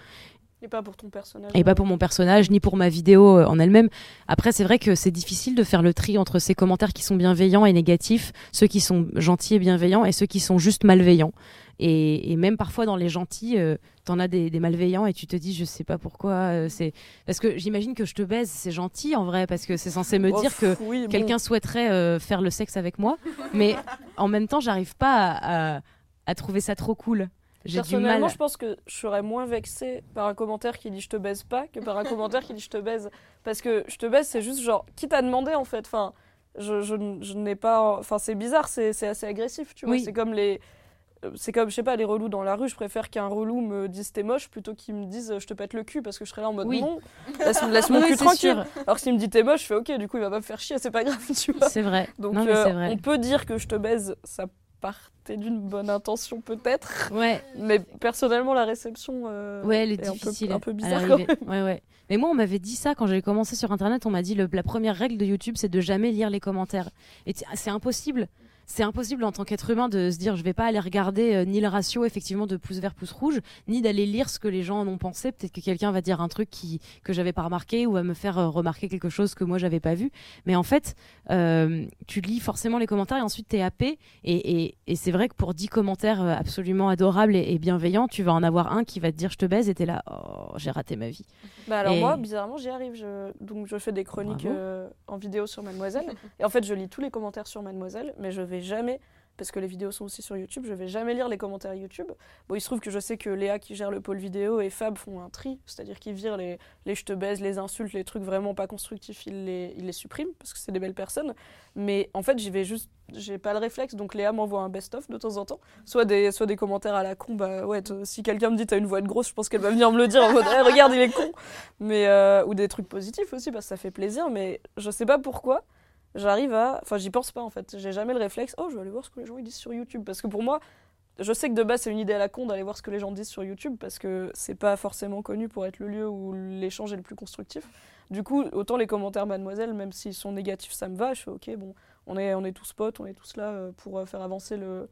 [SPEAKER 1] Et pas pour ton personnage.
[SPEAKER 4] et pas pour mon personnage ni pour ma vidéo en elle-même. Après, c'est vrai que c'est difficile de faire le tri entre ces commentaires qui sont bienveillants et négatifs, ceux qui sont gentils et bienveillants et ceux qui sont juste malveillants. Et, et même parfois dans les gentils, euh, t'en as des, des malveillants et tu te dis je sais pas pourquoi. euh, c'est parce que j'imagine que je te baise, c'est gentil en vrai parce que c'est censé me
[SPEAKER 1] Oh,
[SPEAKER 4] dire que
[SPEAKER 1] oui, bon.
[SPEAKER 4] quelqu'un souhaiterait euh, faire le sexe avec moi, mais en même temps, j'arrive pas à, à- à trouver ça trop cool. J'ai du
[SPEAKER 1] Personnellement,
[SPEAKER 4] mal.
[SPEAKER 1] je pense que je serais moins vexée par un commentaire qui dit je te baise pas que par un commentaire qui dit je te baise. Parce que je te baise, c'est juste genre, qui t'a demandé en fait Enfin, je, je, je n'ai pas. Enfin, c'est bizarre, c'est c'est assez agressif, tu vois.
[SPEAKER 4] Oui.
[SPEAKER 1] C'est comme les. Euh, C'est comme, je sais pas, les relous dans la rue, je préfère qu'un relou me dise t'es moche plutôt qu'il me dise je te pète le cul parce que je serais là en mode
[SPEAKER 4] Oui.
[SPEAKER 1] non, laisse, laisse mon
[SPEAKER 4] Oui,
[SPEAKER 1] cul tranquille.
[SPEAKER 4] sûr.
[SPEAKER 1] Alors s'il me dit t'es moche, je fais ok, du coup il va pas me faire chier, c'est pas grave, tu vois.
[SPEAKER 4] C'est vrai.
[SPEAKER 1] Donc
[SPEAKER 4] non,
[SPEAKER 1] euh,
[SPEAKER 4] vrai.
[SPEAKER 1] on peut dire que je te baise, ça partait d'une bonne intention peut-être.
[SPEAKER 4] Ouais.
[SPEAKER 1] Mais personnellement, la réception euh,
[SPEAKER 4] Ouais, elle est,
[SPEAKER 1] est un peu-
[SPEAKER 4] difficile.
[SPEAKER 1] un peu, bizarre. quand même.
[SPEAKER 4] Ouais, ouais. Mais moi, on m'avait dit ça quand j'ai commencé sur Internet. On m'a dit le- la première règle de YouTube, c'est de jamais lire les commentaires. Et c'est impossible. C'est impossible en tant qu'être humain de se dire je vais pas aller regarder euh, ni le ratio effectivement de pouce vert pouce rouge ni d'aller lire ce que les gens en ont pensé. Peut-être que quelqu'un va dire un truc qui que j'avais pas remarqué ou va me faire euh, remarquer quelque chose que moi j'avais pas vu. Mais en fait euh, tu lis forcément les commentaires et ensuite t'es happé. Et, et, et c'est vrai que pour 10 commentaires absolument adorables et, et bienveillants tu vas en avoir un qui va te dire je te baise et t'es là oh j'ai raté ma vie.
[SPEAKER 1] Bah alors moi, bizarrement, j'y arrive. Je... Donc je fais des chroniques en vidéo sur Mademoiselle. et en fait, je lis tous les commentaires sur Mademoiselle, mais je vais jamais, parce que les vidéos sont aussi sur YouTube, je vais jamais lire les commentaires YouTube. Bon, il se trouve que je sais que Léa qui gère le pôle vidéo et Fab font un tri, c'est-à-dire qu'ils virent les, les je te baise, les insultes, les trucs vraiment pas constructifs, ils les, ils les suppriment, parce que c'est des belles personnes. Mais en fait, j'y vais juste, j'ai pas le réflexe, donc Léa m'envoie un best-of de temps en temps. Soit des, soit des commentaires à la con, bah ouais, si quelqu'un me dit t'as une voix de grosse, je pense qu'elle va venir me le dire en mode Eh, regarde, il est con. Mais, euh, ou des trucs positifs aussi, parce que ça fait plaisir, mais je sais pas pourquoi. J'arrive à. Enfin, j'y pense pas en fait. J'ai jamais le réflexe. Oh, je vais aller voir ce que les gens ils disent sur YouTube. Parce que pour moi, je sais que de base, c'est une idée à la con d'aller voir ce que les gens disent sur YouTube. Parce que c'est pas forcément connu pour être le lieu où l'échange est le plus constructif. Du coup, autant les commentaires Mademoiselle, même s'ils sont négatifs, ça me va. Je fais ok, bon, on est, on est tous potes, on est tous là euh, pour euh, faire avancer le,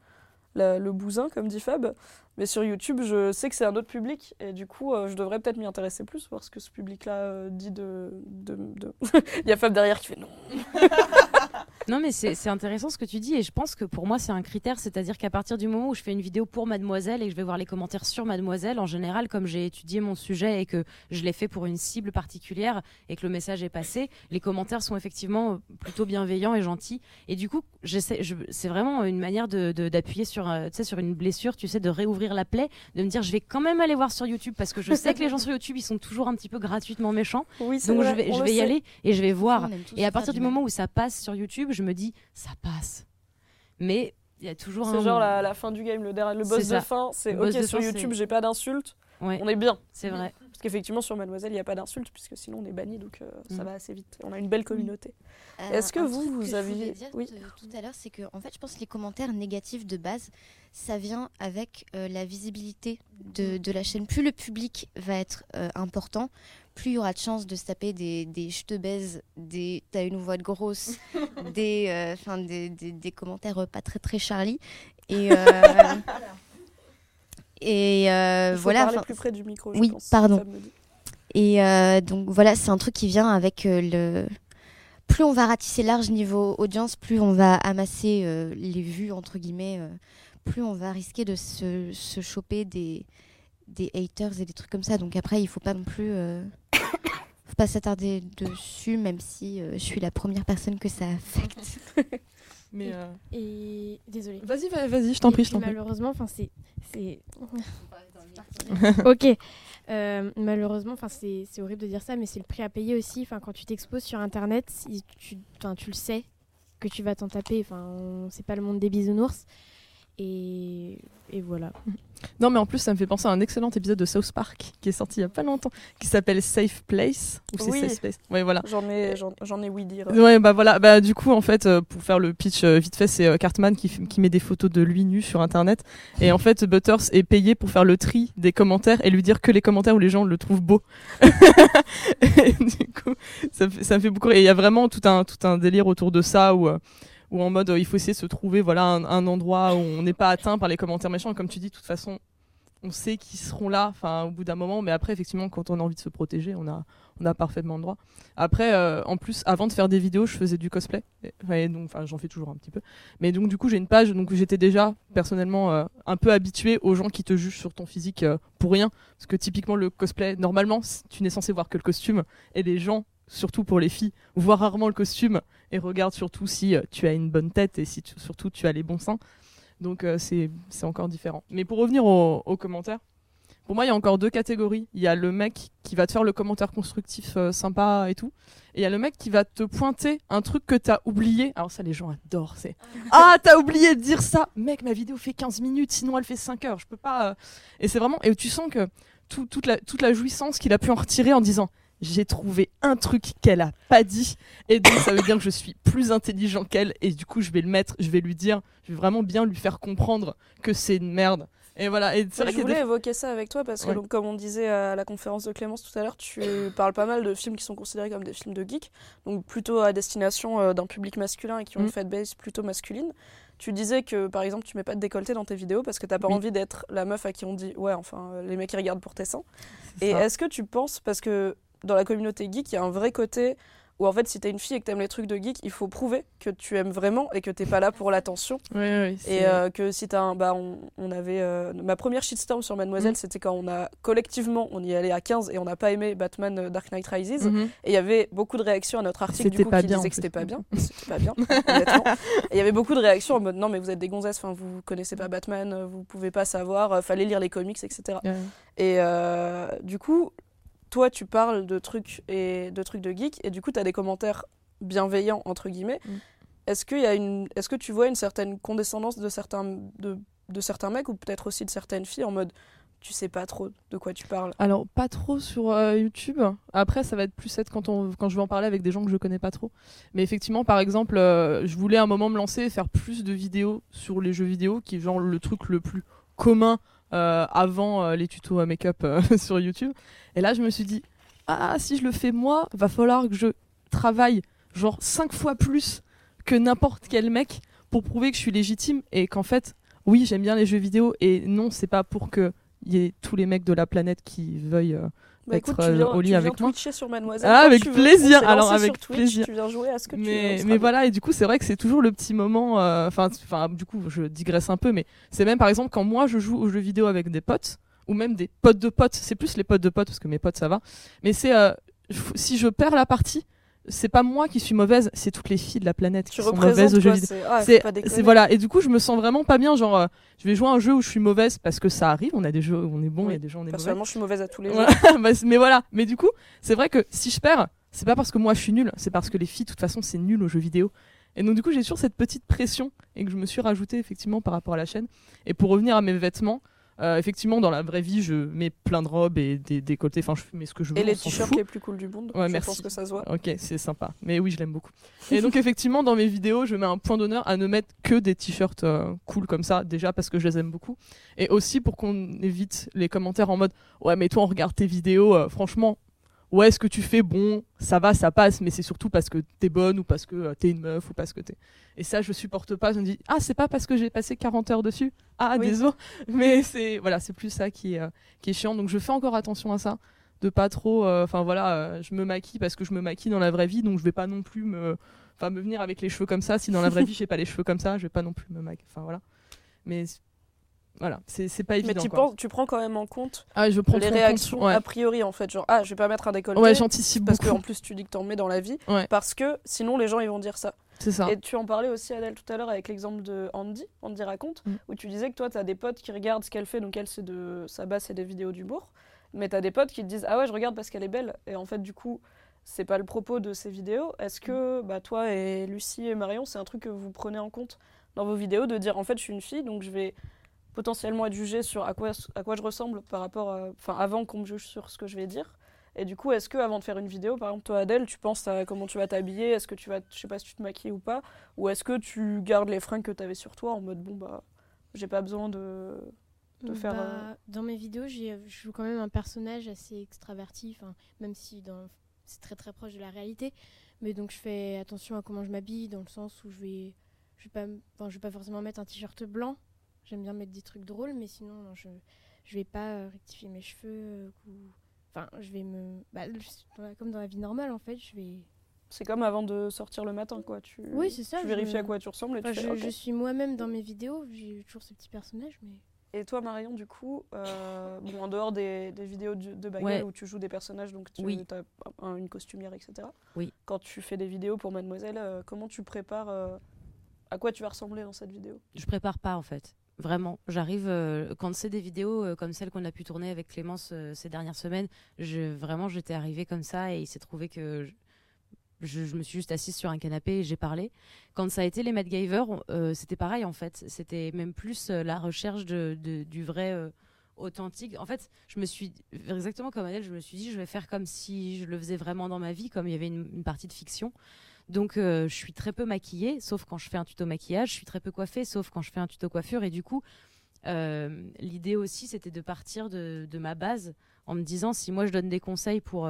[SPEAKER 1] le bousin, comme dit Fab. Mais sur YouTube, je sais que c'est un autre public. Et du coup, euh, je devrais peut-être m'y intéresser plus, voir ce que ce public-là euh, dit de. de, de- Il y a Fab derrière qui fait non.
[SPEAKER 4] Non, mais c'est intéressant ce que tu dis et je pense que pour moi c'est un critère, c'est-à-dire qu'à partir du moment où je fais une vidéo pour Mademoiselle et que je vais voir les commentaires sur Mademoiselle, en général, comme j'ai étudié mon sujet et que je l'ai fait pour une cible particulière et que le message est passé, les commentaires sont effectivement plutôt bienveillants et gentils. Et du coup, c'est vraiment une manière de de- d'appuyer sur, euh, tu sais, sur une blessure, tu sais, de réouvrir la plaie, de me dire je vais quand même aller voir sur YouTube parce que je sais que les gens sur YouTube ils sont toujours un petit peu gratuitement méchants,
[SPEAKER 1] Oui,
[SPEAKER 4] donc
[SPEAKER 1] vrai,
[SPEAKER 4] je vais, je vais y aller et je vais voir. Et à partir du moment où ça passe sur YouTube, je me dis ça passe. Mais il y a toujours
[SPEAKER 1] C'est
[SPEAKER 4] un.
[SPEAKER 1] genre la, la fin du game, le, boss
[SPEAKER 4] C'est
[SPEAKER 1] de fin. C'est ok, sur
[SPEAKER 4] fin,
[SPEAKER 1] YouTube,
[SPEAKER 4] c'est-
[SPEAKER 1] j'ai pas d'insultes,
[SPEAKER 4] Ouais,
[SPEAKER 1] on est bien.
[SPEAKER 4] c'est vrai.
[SPEAKER 1] Parce qu'effectivement, sur Mademoiselle, il n'y a pas d'insultes, puisque sinon on est banni, donc euh, ça
[SPEAKER 4] Mm.
[SPEAKER 1] va assez vite. On a une belle communauté.
[SPEAKER 2] Euh,
[SPEAKER 1] Est-ce que
[SPEAKER 2] un
[SPEAKER 1] vous,
[SPEAKER 2] truc
[SPEAKER 1] vous
[SPEAKER 2] que
[SPEAKER 1] aviez-
[SPEAKER 2] dire
[SPEAKER 1] oui.
[SPEAKER 2] t- tout à l'heure, c'est que en fait, je pense que les commentaires négatifs de base, ça vient avec euh, la visibilité de, de la chaîne. Plus le public va être euh, important, plus il y aura de chances de se taper des, des je te baise, des t'as une voix de grosse, des, euh, 'fin, des, des, des commentaires euh, pas très très Charlie. Et, euh, et euh,
[SPEAKER 1] Il faut
[SPEAKER 2] voilà.
[SPEAKER 1] parler plus près du micro, je
[SPEAKER 2] oui,
[SPEAKER 1] pense,
[SPEAKER 2] pardon. Et donc voilà, c'est un truc qui vient avec le. Plus on va ratisser large niveau audience, plus on va amasser les vues, entre guillemets, plus on va risquer de se, se choper des, des haters et des trucs comme ça. Donc après, il faut pas non plus. euh, faut pas s'attarder dessus, même si euh, je suis la première personne que ça affecte.
[SPEAKER 3] Mais euh,
[SPEAKER 5] Et désolé.
[SPEAKER 3] vas-y, va- vas-y, je t'en prie, je t'en prie.
[SPEAKER 5] Malheureusement, enfin c'est c'est. ok. Euh, malheureusement, enfin c'est c'est horrible de dire ça, mais c'est le prix à payer aussi. Enfin quand tu t'exposes sur Internet, si tu, enfin, tu le sais que tu vas t'en taper. Enfin c'est pas le monde des bisounours. Et, et voilà.
[SPEAKER 3] Non, mais en plus, ça me fait penser à un excellent épisode de South Park qui est sorti il y a pas longtemps, qui s'appelle Safe Place. Ou c'est
[SPEAKER 1] Oui.
[SPEAKER 3] Safe Place Ouais, voilà.
[SPEAKER 1] J'en ai, j'en, ai oui dire.
[SPEAKER 3] Ouais, bah voilà. Bah, du coup, en fait, euh, pour faire le pitch euh, vite fait, c'est euh, Cartman qui, qui met des photos de lui nu sur Internet. Et en fait, Butters est payé pour faire le tri des commentaires et lui dire que les commentaires où les gens le trouvent beau. et du coup, ça, me fait- ça me fait beaucoup. Et il y a vraiment tout un, tout un délire autour de ça où. Où en mode euh, il faut essayer de se trouver voilà un, endroit où on n'est pas atteint par les commentaires méchants. Comme tu dis de toute façon on sait qu'ils seront là au bout d'un moment. Mais après effectivement quand on a envie de se protéger on a on a parfaitement le droit. Après euh, en plus avant de faire des vidéos je faisais du cosplay. J'en fais toujours un petit peu. Mais donc du coup j'ai une page. Donc j'étais déjà personnellement euh, un peu habitué aux gens qui te jugent sur ton physique pour rien. Parce que typiquement le cosplay normalement tu n'es censé voir que le costume et les gens surtout pour les filles voient rarement le costume et regardent surtout si euh, tu as une bonne tête et si tu- surtout tu as les bons seins donc euh, c'est encore différent mais pour revenir aux, commentaires pour moi, il y a encore deux catégories. Il y a le mec qui va te faire le commentaire constructif euh, sympa et tout. Et il y a le mec qui va te pointer un truc que t'as oublié. Alors ça, les gens adorent. C'est Ah, t'as oublié de dire ça Mec, ma vidéo fait 15 minutes, sinon elle fait 5 heures. Je peux pas... Et c'est vraiment... Et tu sens que tout- toute, la, toute la jouissance qu'il a pu en retirer en disant j'ai trouvé un truc qu'elle a pas dit et donc ça veut dire que je suis plus intelligent qu'elle et du coup je vais le mettre je vais lui dire je vais vraiment bien lui faire comprendre que c'est une merde et voilà et
[SPEAKER 1] je voulais
[SPEAKER 3] des-
[SPEAKER 1] évoquer ça avec toi parce que,
[SPEAKER 3] Ouais.
[SPEAKER 1] donc, comme on disait à la conférence de Clémence tout à l'heure, tu parles pas mal de films qui sont considérés comme des films de geeks, donc plutôt à destination euh, d'un public masculin et qui ont
[SPEAKER 3] Mm.
[SPEAKER 1] une fanbase plutôt masculine. Tu disais que par exemple tu mets pas de décolleté dans tes vidéos parce que t'as pas
[SPEAKER 3] Oui.
[SPEAKER 1] envie d'être la meuf à qui on dit ouais enfin euh, les mecs ils regardent pour tes seins. Et est-ce que tu penses parce que dans la communauté geek il y a un vrai côté où en fait si t'es une fille et que t'aimes les trucs de geek il faut prouver que tu aimes vraiment et que t'es pas là pour l'attention
[SPEAKER 3] ouais, c'est-
[SPEAKER 1] et euh, que si t'as un. Bah, on, on avait. euh, ma première shitstorm sur Mademoiselle,
[SPEAKER 3] Mm.
[SPEAKER 1] c'était quand on a. Collectivement, on y allait à 15 et on n'a pas aimé Batman euh, Dark Knight Rises.
[SPEAKER 3] Mhm.
[SPEAKER 1] Et il y avait beaucoup de réactions à notre article du
[SPEAKER 3] C'était
[SPEAKER 1] coup,
[SPEAKER 3] pas
[SPEAKER 1] qui
[SPEAKER 3] bien, en
[SPEAKER 1] disait que c'était pas bien. C'était pas bien, honnêtement. Et il y avait beaucoup de réactions en mode non, mais vous êtes des gonzesses, enfin, vous connaissez pas Batman, vous pouvez pas savoir, fallait lire les comics, etc. Et du coup, toi, tu parles de trucs et de trucs de geek, et du coup, tu as des commentaires bienveillants entre guillemets.
[SPEAKER 3] Mm.
[SPEAKER 1] Est-ce qu'il y a une, est-ce que tu vois une certaine condescendance de certains de, de certains mecs ou peut-être aussi de certaines filles en mode tu sais pas trop de quoi tu parles?
[SPEAKER 3] Alors, pas trop sur euh, YouTube. Après, ça va être plus être quand, on, quand je vais en parler avec des gens que je connais pas trop. Mais effectivement, par exemple, euh, je voulais à un moment me lancer et faire plus de vidéos sur les jeux vidéo, qui est genre le truc le plus commun avant euh, les tutos à make-up euh, sur YouTube. Et là, je me suis dit, ah, si je le fais moi, va falloir que je travaille genre 5 fois plus que n'importe quel mec pour prouver que je suis légitime et qu'en fait, oui, j'aime bien les jeux vidéo et non, c'est pas pour que y ait tous les mecs de la planète qui veuillent euh,
[SPEAKER 1] Bah
[SPEAKER 3] être
[SPEAKER 1] écoute, tu
[SPEAKER 3] euh,
[SPEAKER 1] viens,
[SPEAKER 3] au lit
[SPEAKER 1] tu viens
[SPEAKER 3] avec moi.
[SPEAKER 1] Twitcher sur Mademoiselle.
[SPEAKER 3] Ah, avec plaisir. Alors, avec
[SPEAKER 1] Twitch,
[SPEAKER 3] plaisir.
[SPEAKER 1] Tu viens jouer à ce que tu veux. on
[SPEAKER 3] mais, voilà, et du coup, c'est vrai que c'est toujours le petit moment. euh, Enfin, enfin, du coup, je digresse un peu, mais c'est même par exemple quand moi je joue aux jeux vidéo avec des potes ou même des potes de potes. C'est plus les potes de potes parce que mes potes ça va. Mais c'est euh, si je perds la partie, c'est pas moi qui suis mauvaise, c'est toutes les filles de la planète
[SPEAKER 1] tu
[SPEAKER 3] qui sont mauvaises aux jeux vidéo.
[SPEAKER 1] c'est ah,
[SPEAKER 3] C'est voilà et du coup je me sens vraiment pas bien genre euh, je vais jouer à un jeu où je suis mauvaise parce que ça arrive on a des jeux où on est bon
[SPEAKER 1] Oui.
[SPEAKER 3] et des jeux où on est mauvais
[SPEAKER 1] Personnellement, je suis mauvaise à tous les jeux.
[SPEAKER 3] Bah, mais voilà mais du coup c'est vrai que si je perds c'est pas parce que moi je suis nulle c'est parce que les filles de toute façon c'est nul aux jeux vidéo et donc du coup j'ai toujours cette petite pression et que je me suis rajoutée effectivement par rapport à la chaîne et pour revenir à mes vêtements euh, effectivement dans la vraie vie je mets plein de robes et des décolletés enfin je mets ce que je veux
[SPEAKER 1] Et les t-shirts les plus cool du monde.
[SPEAKER 3] Ouais,
[SPEAKER 1] je
[SPEAKER 3] merci.
[SPEAKER 1] pense que ça se voit.
[SPEAKER 3] Ok, c'est sympa. Mais oui, je l'aime beaucoup. Et donc effectivement, dans mes vidéos, je mets un point d'honneur à ne mettre que des t-shirts euh, cool comme ça, déjà parce que je les aime beaucoup, et aussi pour qu'on évite les commentaires en mode ouais mais toi on regarde tes vidéos, euh, franchement, ouais ce que tu fais, bon, ça va, ça passe, mais c'est surtout parce que t'es bonne ou parce que euh, t'es une meuf ou parce que t'es. Et ça, je supporte pas. Je me dis ah c'est pas parce que j'ai passé 40 heures dessus? Ah
[SPEAKER 1] Oui.
[SPEAKER 3] désolé. Mais c'est voilà, c'est plus ça qui est euh, qui est chiant. Donc je fais encore attention à ça de pas trop euh, enfin voilà euh, je me maquille parce que je me maquille dans la vraie vie donc je vais pas non plus me enfin me venir avec les cheveux comme ça si dans la vraie vie j'ai pas les cheveux comme ça je vais pas non plus me maquiller enfin voilà mais voilà, c'est c'est pas
[SPEAKER 1] Mais
[SPEAKER 3] évident.
[SPEAKER 1] tu,
[SPEAKER 3] quoi.
[SPEAKER 1] penses, tu prends quand même en compte
[SPEAKER 3] Ah, je prends
[SPEAKER 1] les
[SPEAKER 3] compte.
[SPEAKER 1] réactions
[SPEAKER 3] Ouais.
[SPEAKER 1] a priori en fait. Genre, ah, je vais pas mettre un décolleté.
[SPEAKER 3] Ouais, j'anticipe
[SPEAKER 1] parce
[SPEAKER 3] beaucoup.
[SPEAKER 1] qu'en plus tu dis que t'en mets dans la vie.
[SPEAKER 3] Ouais.
[SPEAKER 1] Parce que sinon les gens ils vont dire ça.
[SPEAKER 3] C'est ça.
[SPEAKER 1] Et tu en parlais aussi Adèle tout à l'heure avec l'exemple de Andy, Andy raconte,
[SPEAKER 3] Mm.
[SPEAKER 1] où tu disais que toi t'as des potes qui regardent ce qu'elle fait, donc elle c'est de sa base c'est des vidéos d'humour, mais t'as des potes qui te disent ah ouais je regarde parce qu'elle est belle et en fait du coup c'est pas le propos de ces vidéos. Est-ce que bah toi et Lucie et Marion c'est un truc que vous prenez en compte dans vos vidéos de dire en fait je suis une fille donc je vais potentiellement être jugée sur à quoi à quoi je ressemble par rapport à- enfin avant qu'on me juge sur ce que je vais dire. Et du coup, est-ce que avant de faire une vidéo, par exemple toi Adèle, tu penses à comment tu vas t'habiller? Est-ce que tu vas, je sais pas si tu te maquilles ou pas, ou est-ce que tu gardes les fringues que tu avais sur toi en mode bon bah j'ai pas besoin de de faire,
[SPEAKER 5] Bah,
[SPEAKER 1] euh,
[SPEAKER 5] Dans mes vidéos, j'ai- je joue quand même un personnage assez extraverti, même si dans- c'est très très proche de la réalité. Mais donc je fais attention à comment je m'habille, dans le sens où je vais, je vais pas, je vais pas forcément mettre un t-shirt blanc. J'aime bien mettre des trucs drôles, mais sinon non, je je vais pas euh, rectifier mes cheveux. euh, ou- Enfin, je vais me, bah, comme dans la vie normale en fait, je vais.
[SPEAKER 1] c'est comme avant de sortir le matin quoi. Tu
[SPEAKER 5] Oui, c'est ça,
[SPEAKER 1] Tu vérifies à quoi tu ressembles et
[SPEAKER 5] Enfin,
[SPEAKER 1] tu fais,
[SPEAKER 5] je,
[SPEAKER 1] ok.
[SPEAKER 5] je suis moi-même dans mes vidéos. J'ai toujours ce petit personnage, mais.
[SPEAKER 1] Et toi Marion du coup, euh, bon en dehors des, des vidéos de, de
[SPEAKER 4] Ouais.
[SPEAKER 1] où tu joues des personnages donc tu
[SPEAKER 4] Oui.
[SPEAKER 1] as une costumière etc.
[SPEAKER 4] Oui.
[SPEAKER 1] Quand tu fais des vidéos pour Mademoiselle, euh, comment tu prépares euh, à quoi tu vas ressembler dans cette vidéo?
[SPEAKER 4] Je prépare pas en fait. Vraiment, j'arrive euh, quand c'est des vidéos euh, comme celle qu'on a pu tourner avec Clémence euh, ces dernières semaines. Vraiment, j'étais arrivée comme ça et il s'est trouvé que je, me suis juste assise sur un canapé et j'ai parlé. Quand ça a été les MacGyver, c'était pareil en fait. C'était même plus la recherche du vrai authentique. En fait, je me suis exactement comme Adèle, je me suis dit je vais faire comme si je le faisais vraiment dans ma vie, comme il y avait une partie de fiction. Donc euh, je suis très peu maquillée, sauf quand je fais un tuto maquillage. Je suis très peu coiffée, sauf quand je fais un tuto coiffure. Et du coup, euh, l'idée aussi, c'était de partir de, ma base en me disant si moi je donne des conseils pour,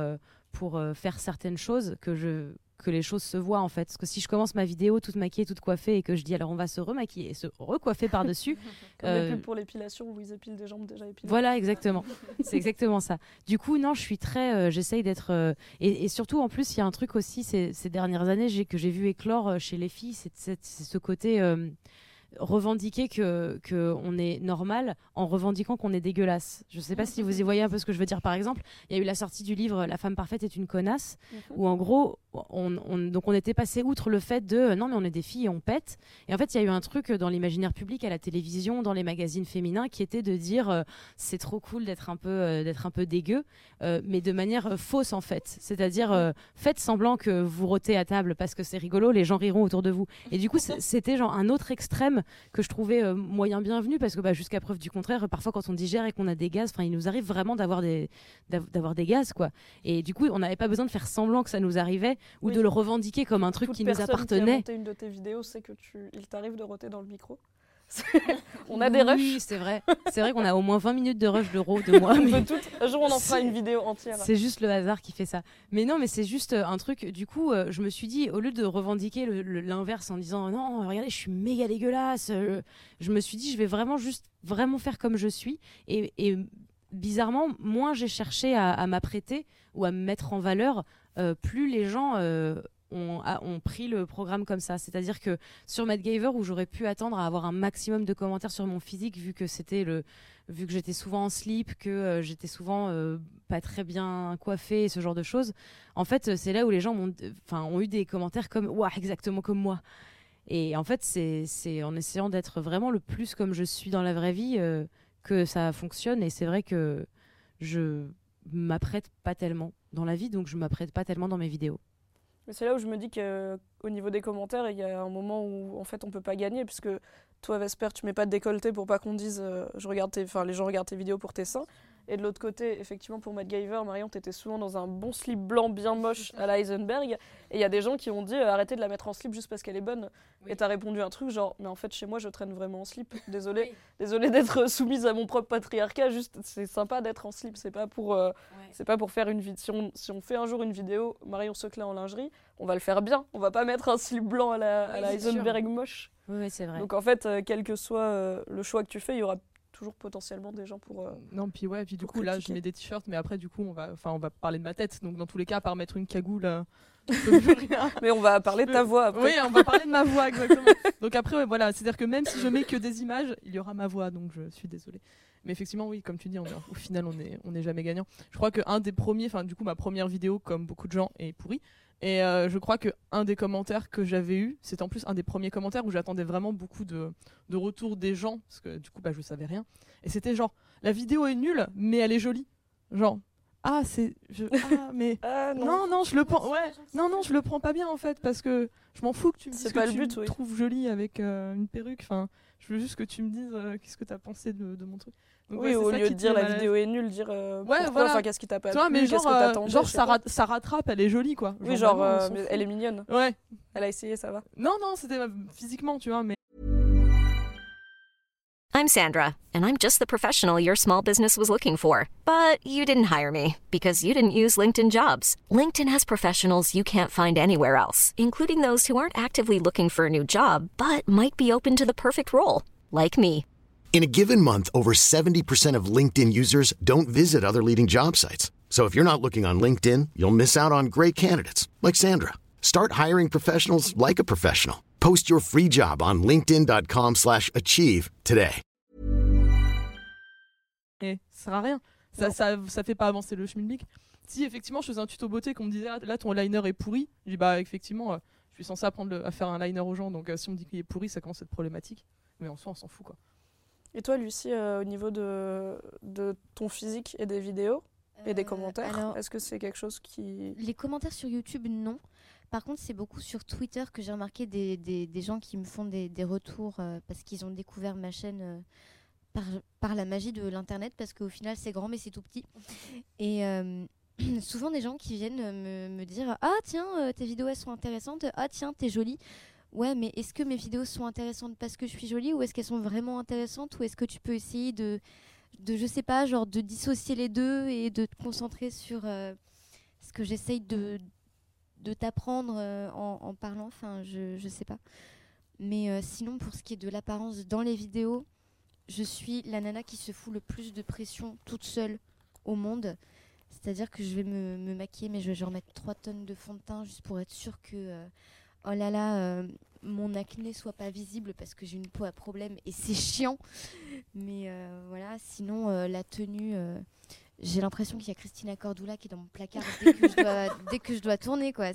[SPEAKER 4] pour euh, faire certaines choses, que, je, que les choses se voient en fait. Parce que si je commence ma vidéo toute maquillée, toute coiffée et que je dis alors on va se remaquiller et se recoiffer par-dessus,
[SPEAKER 1] Comme
[SPEAKER 4] Euh,
[SPEAKER 1] les pubs pour l'épilation où ils épilent des jambes déjà épilées.
[SPEAKER 4] voilà, exactement. C'est exactement ça. Du coup, non, je suis très. euh, J'essaye d'être. euh, et, et surtout, en plus, il y a un truc aussi ces, ces dernières années que j'ai vu éclore chez les filles, c'est ce côté. revendiquer que, que on est normal en revendiquant qu'on est dégueulasse. Je sais pas si vous y voyez un peu ce que je veux dire. Par exemple, il y a eu la sortie du livre La femme parfaite est une connasse,
[SPEAKER 1] Mhm.
[SPEAKER 4] où en gros, on, on- donc on était passé outre le fait de euh, non mais on est des filles et on pète. Et en fait, il y a eu un truc dans l'imaginaire public, à la télévision, dans les magazines féminins, qui était de dire euh, c'est trop cool d'être un peu euh, d'être un peu dégueu, euh, mais de manière euh, fausse en fait. C'est-à-dire euh, faites semblant que vous rôtez à table parce que c'est rigolo, les gens riront autour de vous. Et du coup, c'était genre un autre extrême que je trouvais euh, moyen bienvenu parce que bah, jusqu'à preuve du contraire, parfois quand on digère et qu'on a des gaz, enfin il nous arrive vraiment d'avoir des d'av- d'avoir des gaz quoi. Et du coup, on n'avait pas besoin de faire semblant que ça nous arrivait ou
[SPEAKER 1] Oui.
[SPEAKER 4] de le revendiquer comme un truc
[SPEAKER 1] Toute
[SPEAKER 4] qui nous
[SPEAKER 1] personne Qui a
[SPEAKER 4] appartenait.
[SPEAKER 1] une de tes vidéos sait que tu, il t'arrive de roter dans le micro. on a des rushs.
[SPEAKER 4] Oui, c'est vrai. C'est vrai qu'on a au moins 20 minutes de rush de de moi. Mais-
[SPEAKER 1] peut toutes- Un jour, on en fera
[SPEAKER 4] C'est-
[SPEAKER 1] une vidéo entière.
[SPEAKER 4] C'est juste le hasard qui fait ça. Mais non, mais c'est juste euh, un truc. Du coup, euh, je me suis dit, au lieu de revendiquer l'inverse en disant non, regardez, je suis méga dégueulasse, euh, je me suis dit, je vais vraiment juste vraiment faire comme je suis. Et, et bizarrement, moins j'ai cherché à, à m'apprêter ou à me mettre en valeur, plus les gens. euh, ont, pris le programme comme ça. C'est-à-dire que sur MadGaver, où j'aurais pu attendre à avoir un maximum de commentaires sur mon physique, vu que c'était le, vu que j'étais souvent en slip, que euh, j'étais souvent euh, pas très bien coiffée ce genre de choses. En fait, euh, c'est là où les gens ont eu des commentaires comme Ouah, exactement comme moi. Et en fait, c'est en essayant d'être vraiment le plus comme je suis dans la vraie vie euh, que ça fonctionne. Et c'est vrai que je m'apprête pas tellement dans la vie, donc je m'apprête pas tellement dans mes vidéos.
[SPEAKER 1] C'est là où je me dis qu'au niveau des commentaires, il y a un moment où en fait on peut pas gagner puisque toi Vesper, tu mets pas de décolleté pour pas qu'on dise euh, je regarde tes, les gens regardent tes vidéos pour tes seins. Et de l'autre côté, effectivement pour MacGyver, Marion, t'étais souvent dans un bon slip blanc bien moche à la Heisenberg. Et il y a des gens qui ont dit euh, arrêtez de la mettre en slip juste parce qu'elle est bonne. Et t'as répondu un truc genre mais en fait chez moi je traîne vraiment en slip. Désolée, désolée d'être soumise à mon propre patriarcat. Juste c'est sympa d'être en slip. C'est pas pour euh, c'est pas pour faire une vidéo. Si on, si on fait un jour une vidéo Marion Seclin en lingerie, on va le faire bien. On va pas mettre un slip blanc à la, à
[SPEAKER 4] Oui,
[SPEAKER 1] la
[SPEAKER 4] c'est sûr.
[SPEAKER 1] Heisenberg moche.
[SPEAKER 4] Oui, c'est vrai.
[SPEAKER 1] Donc en fait, euh, quel que soit euh, le choix que tu fais, il y aura toujours potentiellement des gens pour. euh,
[SPEAKER 3] Non, puis ouais, puis du coup, là, je mets des t-shirts, mais après, du coup, on va, enfin, on va parler de ma tête. Donc, dans tous les cas, à part mettre une cagoule, euh.
[SPEAKER 1] Mais on va parler de ta voix après.
[SPEAKER 3] Oui, on va parler de ma voix, exactement. donc après, ouais, voilà, c'est-à-dire que même si je mets que des images, il y aura ma voix, donc je suis désolée. Mais effectivement, oui, comme tu dis, on est- au final, on est, on est jamais gagnant. Je crois qu'un des premiers, enfin, du coup, ma première vidéo, comme beaucoup de gens, est pourrie. Et euh, je crois que un des commentaires que j'avais eu, c'est en plus un des premiers commentaires où j'attendais vraiment beaucoup de, de retours des gens, parce que du coup, bah, je savais rien. Et c'était genre, la vidéo est nulle, mais elle est jolie. Genre, ah, c'est. je- Ah, mais.
[SPEAKER 1] Ah non.
[SPEAKER 3] Non, non, je le prends. Ouais. Non, non, je le prends pas bien en fait parce que je m'en fous que tu me dises
[SPEAKER 1] pas
[SPEAKER 3] que
[SPEAKER 1] le
[SPEAKER 3] tu me trouves jolie avec euh, une perruque. Enfin, je veux juste que tu me dises euh, qu'est-ce que t'as pensé de, de mon truc. Donc,
[SPEAKER 1] Oui,
[SPEAKER 3] ouais,
[SPEAKER 1] au lieu de dire la
[SPEAKER 3] mal
[SPEAKER 1] vidéo est nulle, dire euh,
[SPEAKER 3] Ouais,
[SPEAKER 1] pourquoi,
[SPEAKER 3] voilà.
[SPEAKER 1] enfin qu'est-ce qui t'a pas plu,
[SPEAKER 3] mais
[SPEAKER 1] qu'est-ce
[SPEAKER 3] genre,
[SPEAKER 1] que
[SPEAKER 3] euh,
[SPEAKER 1] t'attendais,
[SPEAKER 3] genre
[SPEAKER 1] sais
[SPEAKER 3] ça, rattrape, elle est jolie quoi.
[SPEAKER 1] Oui,
[SPEAKER 3] Genre,
[SPEAKER 1] euh, mais elle est mignonne.
[SPEAKER 3] Ouais.
[SPEAKER 1] Elle a essayé, ça va.
[SPEAKER 3] Non, non, c'était euh, physiquement, tu vois, mais.
[SPEAKER 6] I'm Sandra, and I'm just the professional your small business was looking for. But you didn't hire me because you didn't use LinkedIn jobs. LinkedIn has professionals you can't find anywhere else, including those who aren't actively looking for a new job but might be open to the perfect role, like me.
[SPEAKER 7] In a given month, over 70% of LinkedIn users don't visit other leading job sites. So if you're not looking on LinkedIn, you'll miss out on great candidates like Sandra. Start hiring professionals like a professional. Post your free job on linkedin.com/achieve today.
[SPEAKER 3] Et ça sert à rien. Ça, ça, ça fait pas avancer le schmilblick. Si effectivement je faisais un tuto beauté qu'on me disait là ton liner est pourri, je dis bah effectivement euh, je suis censé apprendre le- à faire un liner aux gens donc euh, si on me dit qu'il est pourri ça commence à être problématique. Mais en soi on s'en fout quoi.
[SPEAKER 1] Et toi, Lucie, euh, au niveau de, de ton physique et des vidéos et des
[SPEAKER 2] Euh,
[SPEAKER 1] commentaires, est-ce que c'est quelque chose qui.
[SPEAKER 2] Les commentaires sur YouTube, non. Par contre, c'est beaucoup sur Twitter que j'ai remarqué des, des- des gens qui me font des, des retours euh, parce qu'ils ont découvert ma chaîne par, par la magie de l'Internet, parce qu'au final, c'est grand mais c'est tout petit. Et souvent, des gens qui viennent me, me dire Ah, tiens, euh, tes vidéos, elles sont intéressantes. Ah, tiens, t'es jolie. Ouais, mais est-ce que mes vidéos sont intéressantes parce que je suis jolie ou est-ce qu'elles sont vraiment intéressantes ou est-ce que tu peux essayer de, de, je sais pas, genre de dissocier les deux et de te concentrer sur euh, ce que j'essaye de, de t'apprendre euh, en, parlant, enfin, je, je sais pas. Mais euh, sinon, pour ce qui est de l'apparence dans les vidéos, je suis la nana qui se fout le plus de pression toute seule au monde. C'est-à-dire que je vais me, me maquiller, mais je vais genre mettre 3 tonnes de fond de teint juste pour être sûre que, oh là là, euh, mon acné soit pas visible parce que j'ai une peau à problème et c'est chiant. Mais euh, voilà, sinon, euh, la tenue, j'ai l'impression qu'il y a Christina Cordula qui est dans mon placard dès que je dois, dès que je dois tourner, quoi.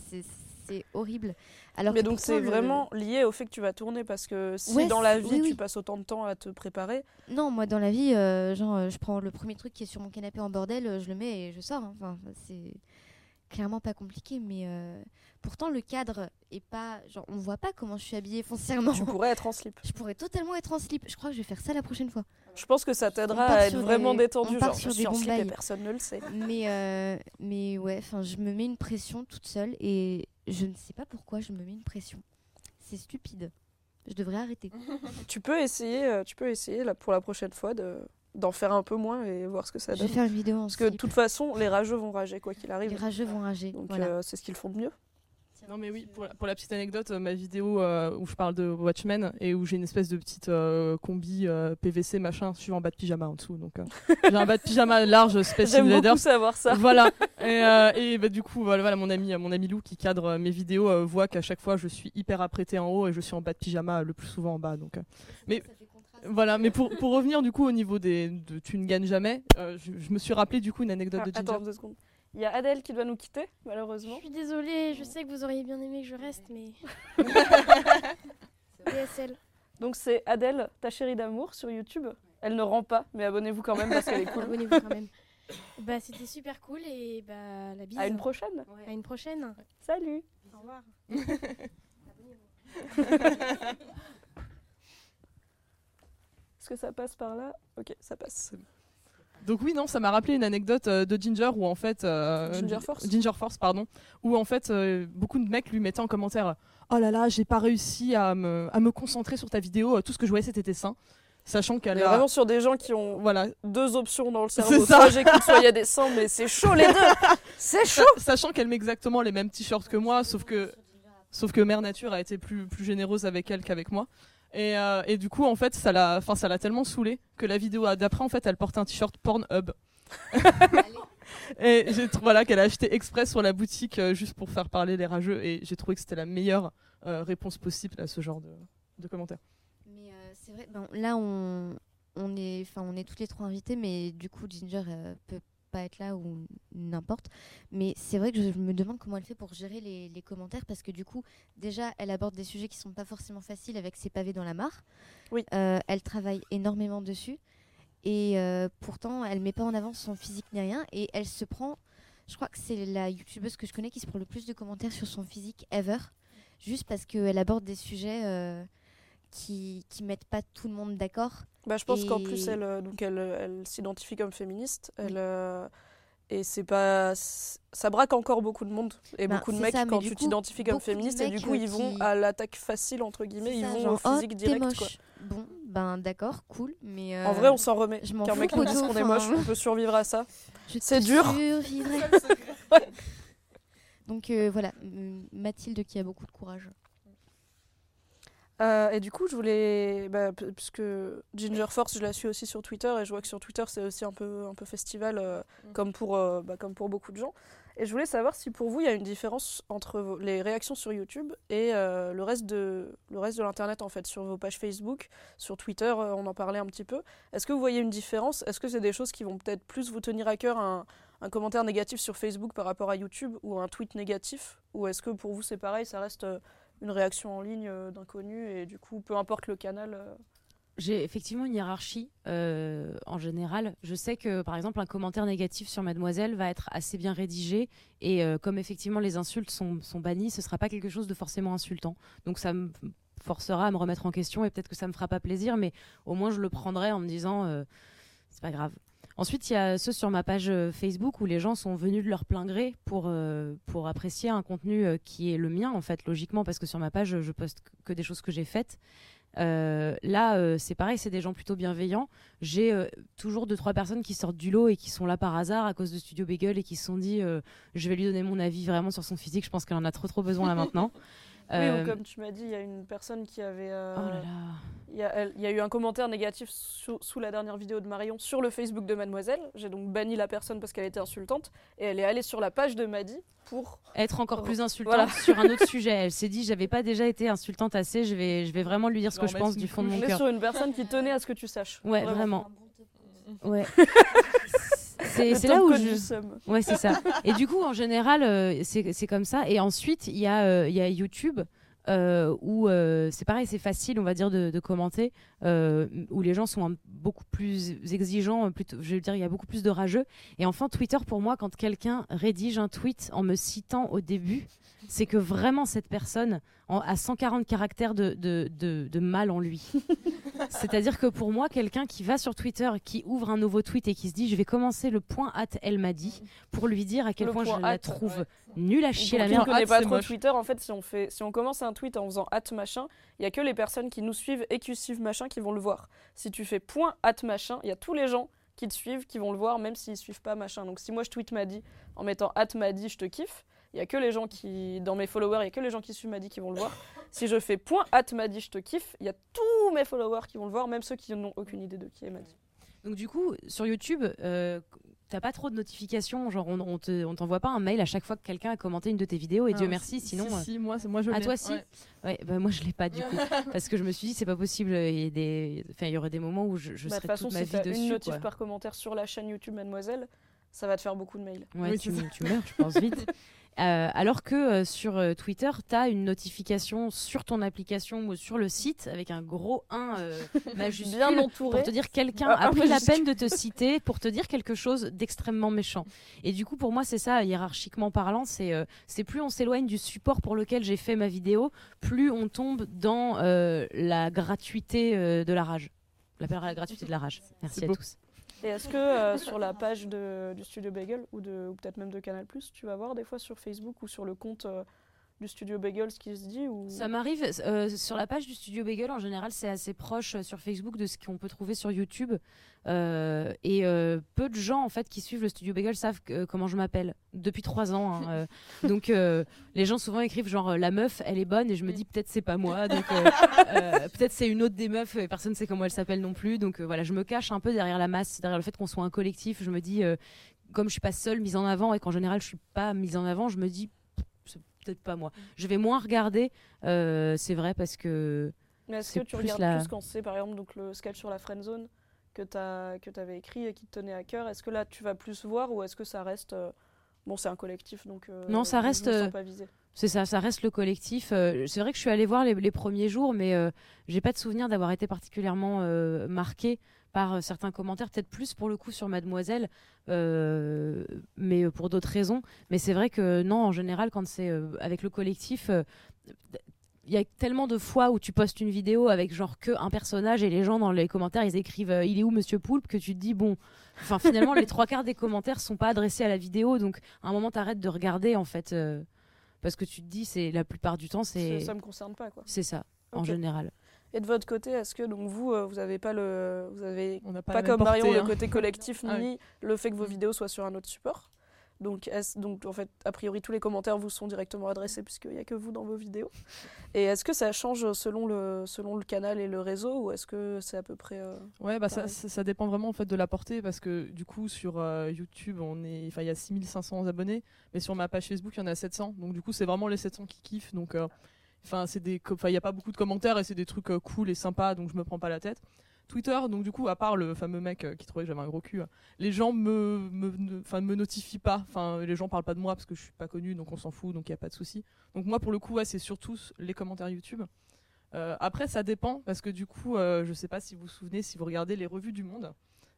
[SPEAKER 2] C'est horrible. Alors
[SPEAKER 1] Mais donc c'est
[SPEAKER 2] le-
[SPEAKER 1] vraiment lié au fait que tu vas tourner parce que si
[SPEAKER 2] Ouais,
[SPEAKER 1] dans la vie
[SPEAKER 2] oui,
[SPEAKER 1] tu passes autant de temps à te préparer,
[SPEAKER 2] Non, moi dans la vie, euh, genre, je prends le premier truc qui est sur mon canapé en bordel, je le mets et je sors. hein. Enfin, c'est clairement pas compliqué, mais euh, pourtant le cadre est pas, genre, on voit pas comment je suis habillée foncièrement.
[SPEAKER 1] tu pourrais être en slip.
[SPEAKER 2] Je pourrais totalement être en slip. Je crois que je vais faire ça la prochaine fois.
[SPEAKER 1] Je pense que ça t'aidera à être vraiment
[SPEAKER 2] des-
[SPEAKER 1] détendu.
[SPEAKER 2] on part
[SPEAKER 1] Genre,
[SPEAKER 2] sur
[SPEAKER 1] je
[SPEAKER 2] des
[SPEAKER 1] suis en slip et personne ne le sait.
[SPEAKER 2] Mais, euh, mais ouais, je me mets une pression toute seule et je ne sais pas pourquoi je me mets une pression. C'est stupide. Je devrais arrêter.
[SPEAKER 1] Tu peux essayer, euh, tu peux essayer là, pour la prochaine fois de d'en faire un peu moins et voir ce que ça
[SPEAKER 2] Je vais
[SPEAKER 1] donne.
[SPEAKER 2] faire une vidéo en
[SPEAKER 1] Parce que de toute façon, les rageux vont rager quoi qu'il
[SPEAKER 2] Les
[SPEAKER 1] arrive.
[SPEAKER 2] rageux vont rager.
[SPEAKER 1] Donc
[SPEAKER 2] voilà.
[SPEAKER 1] euh, c'est ce qu'ils font de mieux.
[SPEAKER 3] Non mais oui, pour la, pour la petite anecdote, euh, ma vidéo euh, où je parle de Watchmen et où j'ai une espèce de petite euh, combi euh, PVC machin, je suis en bas de pyjama en dessous. Donc euh, j'ai un bas de pyjama large Space
[SPEAKER 1] J'aime beaucoup savoir ça.
[SPEAKER 3] Voilà. Et, euh, et bah, du coup, voilà, voilà, mon ami, mon ami Lou qui cadre mes vidéos euh, voit qu'à chaque fois je suis hyper apprêtée en haut et je suis en bas de pyjama le plus souvent en bas. Donc, euh, mais voilà. Mais pour, pour revenir du coup au niveau des, de tu ne gagnes jamais, euh, je, je me suis rappelé du coup une anecdote
[SPEAKER 1] Ah,
[SPEAKER 3] de Ginger.
[SPEAKER 1] attends deux secondes. Il y a Adèle qui doit nous quitter,
[SPEAKER 5] Je
[SPEAKER 1] malheureusement.
[SPEAKER 5] suis désolée, je sais que vous auriez bien aimé que je reste, mais. DSL.
[SPEAKER 1] Donc c'est Adèle, ta chérie d'amour, sur YouTube. Elle ne rend pas, mais abonnez-vous quand même parce qu'elle est cool.
[SPEAKER 5] Abonnez-vous quand même. Bah, c'était super cool et bah, la bise.
[SPEAKER 1] À une prochaine.
[SPEAKER 5] À une prochaine.
[SPEAKER 1] Salut.
[SPEAKER 5] Au revoir.
[SPEAKER 1] Que ça passe par là Ok, ça passe.
[SPEAKER 3] Donc oui, non, ça m'a rappelé une anecdote euh, de Ginger où en fait... euh,
[SPEAKER 1] Ginger
[SPEAKER 3] Gi-
[SPEAKER 1] Force
[SPEAKER 3] Ginger Force, pardon. Où en fait, euh, beaucoup de mecs lui mettaient en commentaire « Oh là là, j'ai pas réussi à me, à me concentrer sur ta vidéo, tout ce que je voyais c'était tes seins. » Sachant qu'elle
[SPEAKER 1] est
[SPEAKER 3] a...
[SPEAKER 1] vraiment sur des gens qui ont
[SPEAKER 3] Voilà,
[SPEAKER 1] deux options dans le cerveau.
[SPEAKER 3] Ça.
[SPEAKER 1] Soit j'écoute, soit il y a des sangs, mais c'est chaud les deux. C'est chaud.
[SPEAKER 3] Sa- sachant qu'elle met exactement les mêmes t-shirts que moi, sauf que, sauf que Mère Nature a été plus, plus généreuse avec elle qu'avec moi. Et, euh, et du coup, en fait, ça l'a, enfin, ça l'a tellement saoulé que la vidéo d'après, en fait, elle porte un t-shirt Pornhub. et j'ai trouvé voilà, qu'elle a acheté exprès sur la boutique euh, juste pour faire parler les rageux. Et j'ai trouvé que c'était la meilleure euh, réponse possible à ce genre de, de commentaires.
[SPEAKER 2] Mais euh, c'est vrai, ben, là on, on est, enfin on est toutes les trois invités, mais du coup Ginger euh, peut pas être là ou n'importe. Mais c'est vrai que je me demande comment elle fait pour gérer les, les commentaires parce que du coup déjà elle aborde des sujets qui sont pas forcément faciles avec ses pavés dans la mare.
[SPEAKER 1] Oui.
[SPEAKER 2] Euh, elle travaille énormément dessus et euh, pourtant elle met pas en avant son physique ni rien et elle se prend. Je crois que c'est la youtubeuse que je connais qui se prend le plus de commentaires sur son physique ever, juste parce qu'elle aborde des sujets euh, qui qui mettent pas tout le monde d'accord.
[SPEAKER 1] Bah, je pense qu'en plus, elle, euh, donc elle, elle s'identifie comme féministe. Elle, euh, et c'est pas. Ça braque encore beaucoup de monde. Et
[SPEAKER 2] Ben,
[SPEAKER 1] beaucoup de mecs,
[SPEAKER 2] ça,
[SPEAKER 1] quand tu t'identifies comme féministe, et du coup,
[SPEAKER 2] euh,
[SPEAKER 1] ils vont à l'attaque facile, entre guillemets, ils
[SPEAKER 2] ça,
[SPEAKER 1] vont
[SPEAKER 2] genre,
[SPEAKER 1] au physique
[SPEAKER 2] oh,
[SPEAKER 1] direct.
[SPEAKER 2] moche.
[SPEAKER 1] Quoi.
[SPEAKER 2] Bon, ben d'accord, cool, mais euh,
[SPEAKER 1] En vrai, on s'en remet.
[SPEAKER 2] je m'en
[SPEAKER 1] Qu'un mec nous dise qu'on est moche, on peut survivre à ça. c'est dur.
[SPEAKER 2] survivrai. Donc euh, voilà, Mathilde qui a beaucoup de courage.
[SPEAKER 1] Euh, et du coup, je voulais, bah, puisque Ginger Force, je la suis aussi sur Twitter, et je vois que sur Twitter, c'est aussi un peu, un peu festival, euh, comme, pour, euh, bah, comme pour beaucoup de gens. Et je voulais savoir si pour vous, il y a une différence entre vos- les réactions sur YouTube et le reste de, le reste de l'Internet, en fait, sur vos pages Facebook, sur Twitter, on en parlait un petit peu. Est-ce que vous voyez une différence? Est-ce que c'est des choses qui vont peut-être plus vous tenir à cœur un, un commentaire négatif sur Facebook par rapport à YouTube ou un tweet négatif? Ou est-ce que pour vous, c'est pareil, ça reste une réaction en ligne euh, d'inconnu et du coup, peu importe le canal. euh,
[SPEAKER 4] J'ai effectivement une hiérarchie euh, en général. Je sais que par exemple un commentaire négatif sur Mademoiselle va être assez bien rédigé et comme effectivement les insultes sont, sont bannies, ce sera pas quelque chose de forcément insultant. Donc ça me forcera à me remettre en question et peut-être que ça me fera pas plaisir, mais au moins je le prendrai en me disant c'est pas grave. Ensuite, il y a ceux sur ma page euh, Facebook où les gens sont venus de leur plein gré pour, euh, pour apprécier un contenu euh, qui est le mien, en fait, logiquement, parce que sur ma page, je poste que des choses que j'ai faites. Euh, là, euh, c'est pareil, c'est des gens plutôt bienveillants. J'ai euh, toujours deux trois personnes qui sortent du lot et qui sont là par hasard à cause de Studio Bagel et qui se sont dit, je vais lui donner mon avis vraiment sur son physique. Je pense qu'elle en a trop trop besoin là maintenant.
[SPEAKER 1] Oui,
[SPEAKER 4] Euh,
[SPEAKER 1] ou comme tu m'as dit, il y a une personne qui avait. euh,
[SPEAKER 4] Oh là là.
[SPEAKER 1] Il y, a, elle- il y a eu un commentaire négatif sous, sous la dernière vidéo de Marion sur le Facebook de Mademoiselle. J'ai donc banni la personne parce qu'elle était insultante. Et elle est allée sur la page de Maddy pour.
[SPEAKER 4] être encore plus insultante
[SPEAKER 1] Voilà.
[SPEAKER 4] sur un autre sujet. Elle s'est dit, j'avais pas déjà été insultante assez, je vais, je vais vraiment lui dire ce que je
[SPEAKER 3] en
[SPEAKER 4] pense du fond de
[SPEAKER 1] On
[SPEAKER 4] mon
[SPEAKER 1] est
[SPEAKER 4] cœur.
[SPEAKER 1] sur une personne qui tenait à ce que tu saches.
[SPEAKER 4] Ouais, vraiment. Ouais. C'est là où je. Ouais, c'est ça. Et du coup, en général, euh, c'est comme ça. Et ensuite, il y, a, euh, il y a YouTube. euh, où euh, c'est pareil, c'est facile, on va dire, de, de commenter, euh, où les gens sont un- beaucoup plus exigeants, plutôt, je veux dire, il y a beaucoup plus de rageux. Et enfin, Twitter, pour moi, quand quelqu'un rédige un tweet en me citant au début, c'est que vraiment cette personne en- a 140 caractères de, de, de, de mal en lui. C'est-à-dire que pour moi, quelqu'un qui va sur Twitter, qui ouvre un nouveau tweet et qui se dit je vais commencer le point at elle m'a dit pour lui dire à quel
[SPEAKER 1] Le
[SPEAKER 4] point je la trouve nulle à chier la
[SPEAKER 1] ne
[SPEAKER 4] merde.
[SPEAKER 1] connaît
[SPEAKER 3] Hâte,
[SPEAKER 1] pas trop
[SPEAKER 3] moche.
[SPEAKER 1] Twitter, en fait, si on, fait, si on commence un tweet en faisant at machin, il y a que les personnes qui nous suivent et qui suivent machin qui vont le voir. Si tu fais point at machin, il y a tous les gens qui te suivent qui vont le voir, même s'ils suivent pas machin. Donc si moi je tweet Maddy en mettant at Maddy, je te kiffe, il y a que les gens qui, dans mes followers, il y a que les gens qui suivent Maddy qui vont le voir. Si je fais point at Maddy, je te kiffe, il y a tous mes followers qui vont le voir, même ceux qui n'ont aucune idée de qui est Maddy.
[SPEAKER 4] Donc du coup, sur YouTube, euh, t'as pas trop de notifications, genre on, on te- on t'envoie pas un mail à chaque fois que quelqu'un a commenté une de tes vidéos et Dieu
[SPEAKER 3] Alors,
[SPEAKER 4] merci,
[SPEAKER 3] si-
[SPEAKER 4] sinon...
[SPEAKER 3] si,
[SPEAKER 4] euh,
[SPEAKER 3] si, moi, c'est- moi je
[SPEAKER 4] Ah
[SPEAKER 3] l'ai.
[SPEAKER 4] toi si
[SPEAKER 3] Ouais.
[SPEAKER 4] Ouais, bah moi je l'ai pas du coup parce que je me suis dit c'est pas possible il y, a des... enfin, il y aurait des moments où je, je
[SPEAKER 1] Bah,
[SPEAKER 4] serais
[SPEAKER 1] toute façon,
[SPEAKER 4] toute ma
[SPEAKER 1] si
[SPEAKER 4] vie dessus
[SPEAKER 1] une notif
[SPEAKER 4] quoi.
[SPEAKER 1] par commentaire sur la chaîne YouTube Mademoiselle, ça va te faire beaucoup de mails.
[SPEAKER 4] Ouais,
[SPEAKER 3] Oui,
[SPEAKER 4] tu, tu meurs, je pense vite. Euh, alors que euh, sur euh, Twitter, tu as une notification sur ton application ou sur le site avec un gros 1 euh, majuscule
[SPEAKER 1] Bien entouré.
[SPEAKER 4] pour te dire quelqu'un
[SPEAKER 1] Ah,
[SPEAKER 4] a pris la peine de te citer pour te dire quelque chose d'extrêmement méchant. Et du coup, pour moi, c'est ça, hiérarchiquement parlant, c'est euh, c'est plus on s'éloigne du support pour lequel j'ai fait ma vidéo, plus on tombe dans euh, la gratuité euh, de la rage. On l'appellera la gratuité de la rage. Merci à
[SPEAKER 3] beau.
[SPEAKER 4] tous.
[SPEAKER 1] Et est-ce que euh, sur la page de- du studio Bagel ou, ou peut-être même de Canal, tu vas voir des fois sur Facebook ou sur le compte euh, du studio Bagel ce qui se dit ou...
[SPEAKER 4] Ça m'arrive euh, sur la page du studio Bagel en général c'est assez proche euh, sur Facebook de ce qu'on peut trouver sur YouTube. Euh, et euh, peu de gens en fait qui suivent le studio Bagel savent que- comment je m'appelle. Depuis trois ans hein, donc les gens souvent écrivent genre la meuf elle est bonne et je me dis peut-être c'est pas moi. Donc peut-être c'est une autre des meufs et personne sait comment elle s'appelle non plus. Donc voilà je me cache un peu derrière la masse derrière le fait qu'on soit un collectif. Je me dis comme je suis pas seule mise en avant et qu'en général je suis pas mise en avant je me dis peut-être pas moi je vais moins regarder euh, c'est vrai parce que
[SPEAKER 1] Mais est-ce que tu regardes
[SPEAKER 4] la-
[SPEAKER 1] plus quand c'est par exemple donc le sketch sur la friend zone que tu avais écrit et qui te tenait à cœur? Est-ce que là tu vas plus voir ou est-ce que ça reste euh, bon c'est un collectif donc euh,
[SPEAKER 4] Non, ça reste. C'est ça, ça reste le collectif. C'est vrai que je suis allée voir les, les premiers jours, mais j'ai pas de souvenir d'avoir été particulièrement marquée par euh, certains commentaires, peut-être plus pour le coup sur Mademoiselle, euh, mais euh, pour d'autres raisons. Mais c'est vrai que non, en général, quand c'est euh, avec le collectif, il y a tellement de fois où tu postes une vidéo avec genre que un personnage et les gens dans les commentaires ils écrivent euh, il est où Monsieur Poulpe? que tu te dis bon, enfin finalement les trois quarts des commentaires sont pas adressés à la vidéo, donc à un moment t'arrêtes de regarder en fait. euh, parce que tu te dis, c'est la plupart du temps, c'est
[SPEAKER 1] Ça- ça me concerne pas quoi.
[SPEAKER 4] c'est ça, en général.
[SPEAKER 1] Et de votre côté, est-ce que donc vous, euh, vous avez pas le, vous avez
[SPEAKER 3] On
[SPEAKER 1] pas, comme Marion le
[SPEAKER 3] hein.
[SPEAKER 1] côté collectif
[SPEAKER 3] Ah oui.
[SPEAKER 1] ni le fait que vos vidéos soient sur un autre support? Donc, donc en fait, a priori, tous les commentaires vous sont directement adressés puisqu'il n'y a que vous dans vos vidéos. Et est-ce que ça change selon le, selon le canal et le réseau ou est-ce que c'est à peu près euh,
[SPEAKER 3] Ouais, bah ça, ça, dépend vraiment en fait de la portée parce que du coup sur euh, YouTube on est, il y a 6500 abonnés, mais sur ma page Facebook il y en a 700, donc du coup c'est vraiment les 700 qui kiffent, donc euh, enfin c'est des, enfin il y a pas beaucoup de commentaires et c'est des trucs euh, cool et sympas, donc je me prends pas la tête. Twitter, donc du coup à part le fameux mec euh, qui trouvait que j'avais un gros cul, euh, les gens me, me, ne- enfin me notifient pas, enfin les gens parlent pas de moi parce que je suis pas connu, donc on s'en fout, donc il y a pas de souci. Donc moi pour le coup ouais, c'est surtout les commentaires YouTube. Après, ça dépend parce que du coup, je sais pas si vous vous souvenez, si vous regardez les revues du Monde.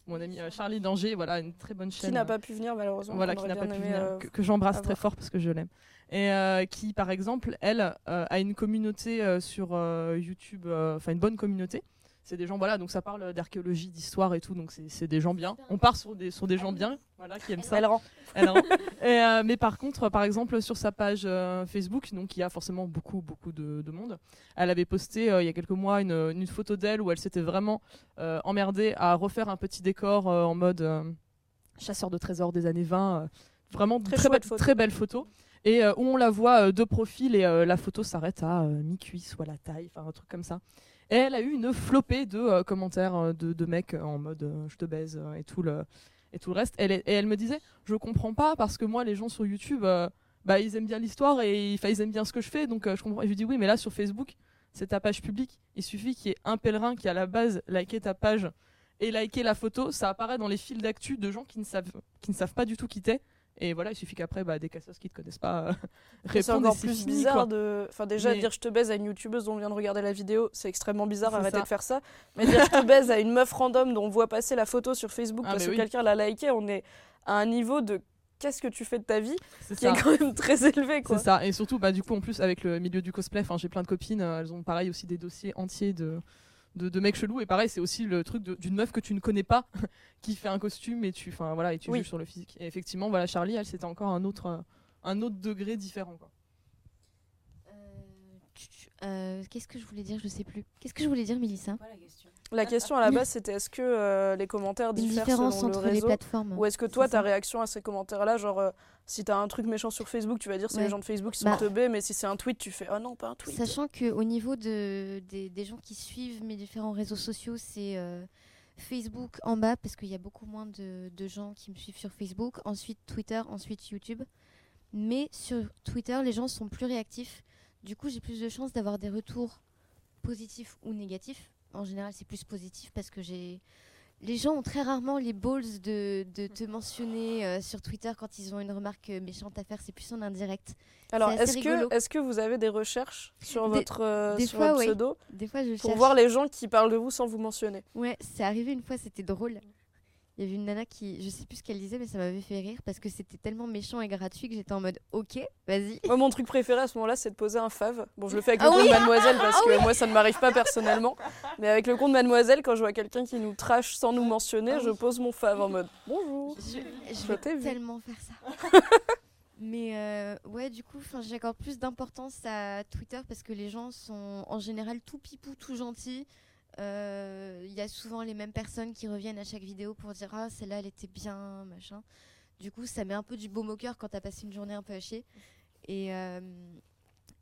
[SPEAKER 3] Mon ami Charlie Danger, voilà une très bonne chaîne.
[SPEAKER 1] qui n'a pas pu venir malheureusement
[SPEAKER 3] Voilà, qui n'a pas pu venir,
[SPEAKER 1] euh,
[SPEAKER 3] que, que j'embrasse très fort parce que je l'aime. Et euh, qui, par exemple, elle, euh, a une communauté euh, sur YouTube, enfin une bonne communauté. C'est des gens, voilà, donc ça parle d'archéologie, d'histoire et tout, donc c'est des gens bien. On part sur des, sur des gens bien, voilà, qui aiment ça.
[SPEAKER 1] Elle rend.
[SPEAKER 3] Elle rend. Et, mais par contre, par exemple, sur sa page Facebook, donc il y a forcément beaucoup, beaucoup de, de monde, elle avait posté il y a quelques mois une, une photo d'elle où elle s'était vraiment emmerdée à refaire un petit décor en mode chasseur de trésors des années 20. euh, vraiment
[SPEAKER 1] Très
[SPEAKER 3] très,
[SPEAKER 1] chouette
[SPEAKER 3] belle,
[SPEAKER 1] photo.
[SPEAKER 3] très belle photo. Et euh, où on la voit euh, de profil et euh, la photo s'arrête à mi-cuisse ou à la taille, enfin un truc comme ça. Et elle a eu une flopée de commentaires de, mecs en mode je te baise et tout le et tout le reste. Elle et elle me disait je comprends pas parce que moi les gens sur YouTube bah ils aiment bien l'histoire et ils aiment bien ce que je fais donc je comprends. Et je lui dis oui mais là sur Facebook c'est ta page publique. Il suffit qu'il y ait un pèlerin qui à la base liké ta page et liké la photo, ça apparaît dans les fils d'actu de gens qui ne savent qui ne savent pas du tout qui t'es. Et voilà, il suffit qu'après, bah, des cassos qui te connaissent pas euh,
[SPEAKER 1] C'est
[SPEAKER 3] répondent.
[SPEAKER 1] encore
[SPEAKER 3] c'est
[SPEAKER 1] plus
[SPEAKER 3] fini,
[SPEAKER 1] bizarre
[SPEAKER 3] quoi.
[SPEAKER 1] de. Enfin, déjà,
[SPEAKER 3] Mais-
[SPEAKER 1] dire je te baise à une youtubeuse dont on vient de regarder la vidéo, c'est extrêmement bizarre, arrêtez
[SPEAKER 3] ça.
[SPEAKER 1] de faire ça. Mais dire je te baise à une meuf random dont on voit passer la photo sur Facebook
[SPEAKER 3] Ah,
[SPEAKER 1] parce que
[SPEAKER 3] oui.
[SPEAKER 1] quelqu'un l'a liké, on est à un niveau de qu'est-ce que tu fais de ta vie
[SPEAKER 3] C'est
[SPEAKER 1] qui
[SPEAKER 3] ça.
[SPEAKER 1] est quand même très élevé, quoi.
[SPEAKER 3] C'est ça. Et surtout, bah, du coup, en plus, avec le milieu du cosplay, enfin, j'ai plein de copines, euh, elles ont pareil aussi des dossiers entiers de, de, de mecs chelous. Et pareil, c'est aussi le truc d'une meuf que tu ne connais pas qui fait un costume et tu, enfin, voilà, et tu
[SPEAKER 1] Oui.
[SPEAKER 3] juges sur le physique. Et effectivement, voilà, Charlie, elle, c'était encore un autre, euh, un autre degré différent. Quoi.
[SPEAKER 2] Euh, Qu'est-ce que je voulais dire? Je sais plus. Qu'est-ce que je voulais dire, Mélissa?
[SPEAKER 1] La question à la base, c'était est-ce que euh, les commentaires diffèrent selon le
[SPEAKER 2] entre les
[SPEAKER 1] réseau
[SPEAKER 2] plateformes.
[SPEAKER 1] Ou est-ce que toi, ta réaction à ces commentaires-là, genre euh, si t'as un truc méchant sur Facebook, tu vas dire c'est
[SPEAKER 2] Ouais.
[SPEAKER 1] les gens de Facebook qui sont
[SPEAKER 2] Bah.
[SPEAKER 1] teubés, mais si c'est un tweet, tu fais ah non, pas un tweet.
[SPEAKER 2] Sachant qu'au niveau de, des, des gens qui suivent mes différents réseaux sociaux, c'est euh, Facebook en bas, parce qu'il y a beaucoup moins de, de gens qui me suivent sur Facebook, ensuite Twitter, ensuite YouTube. Mais sur Twitter, les gens sont plus réactifs. Du coup, j'ai plus de chances d'avoir des retours positifs ou négatifs. En général, c'est plus positif parce que j'ai. Les gens ont très rarement les balls de, de te mentionner euh, sur Twitter quand ils ont une remarque euh, méchante à faire. C'est plus en indirect.
[SPEAKER 1] Alors, est-ce que, est que vous avez des recherches sur
[SPEAKER 2] Des-
[SPEAKER 1] votre, euh,
[SPEAKER 2] des
[SPEAKER 1] sur
[SPEAKER 2] fois,
[SPEAKER 1] votre
[SPEAKER 2] ouais.
[SPEAKER 1] pseudo
[SPEAKER 2] Des fois, je
[SPEAKER 1] pour
[SPEAKER 2] cherche.
[SPEAKER 1] voir les gens qui parlent de vous sans vous mentionner?
[SPEAKER 2] Ouais, c'est arrivé une fois, c'était drôle. Il y avait une nana qui, je sais plus ce qu'elle disait, mais ça m'avait fait rire parce que c'était tellement méchant et gratuit que j'étais en mode ok, vas-y.
[SPEAKER 1] Moi, mon truc préféré à ce moment-là, c'est de poser un fave. Bon, je le fais avec
[SPEAKER 2] Ah
[SPEAKER 1] le compte
[SPEAKER 2] oui
[SPEAKER 1] Mademoiselle parce
[SPEAKER 2] Ah
[SPEAKER 1] que
[SPEAKER 2] oui
[SPEAKER 1] moi, ça ne m'arrive pas personnellement. Mais avec le compte Mademoiselle, quand je vois quelqu'un qui nous trash sans nous mentionner, je pose mon fave en mode bonjour.
[SPEAKER 2] Je, je
[SPEAKER 1] Je
[SPEAKER 2] vais
[SPEAKER 1] vu.
[SPEAKER 2] tellement faire ça. Mais euh, ouais, du coup, j'accorde plus d'importance à Twitter parce que les gens sont en général tout pipou, tout gentils. Euh, Il y a souvent les mêmes personnes qui reviennent à chaque vidéo pour dire ah celle-là elle était bien machin. Du coup, ça met un peu du baume au cœur quand t'as passé une journée un peu chier. Et euh,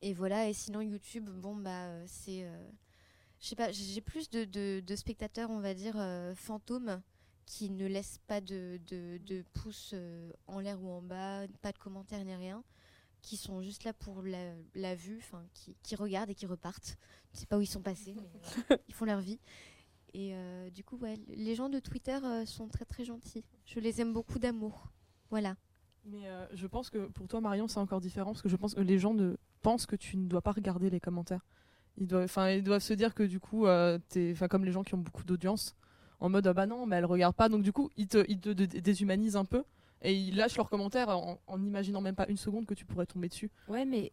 [SPEAKER 2] et voilà. Et sinon YouTube, bon bah euh, c'est euh, je sais pas, j'ai plus de, de- spectateurs, on va dire, euh, fantômes qui ne laissent pas de, de, pouces euh, en l'air ou en bas, pas de commentaires ni rien, qui sont juste là pour la, la vue, enfin, qui, qui regardent et qui repartent. Je ne sais pas où ils sont passés, mais voilà, ils font leur vie. Et euh, du coup, ouais, les gens de Twitter euh, sont très très gentils. Je les aime beaucoup d'amour. Voilà.
[SPEAKER 3] Mais euh, je pense que pour toi, Marion, c'est encore différent parce que je pense que les gens ne pensent que tu ne dois pas regarder les commentaires. Ils doivent, enfin, ils doivent se dire que du coup, euh, t'es, enfin, comme les gens qui ont beaucoup d'audience, en mode ah bah non, mais elle regarde pas. Donc du coup, ils te, ils te dé- déshumanisent un peu et ils lâchent leurs commentaires en, en imaginant même pas une seconde que tu pourrais tomber dessus.
[SPEAKER 4] Ouais, mais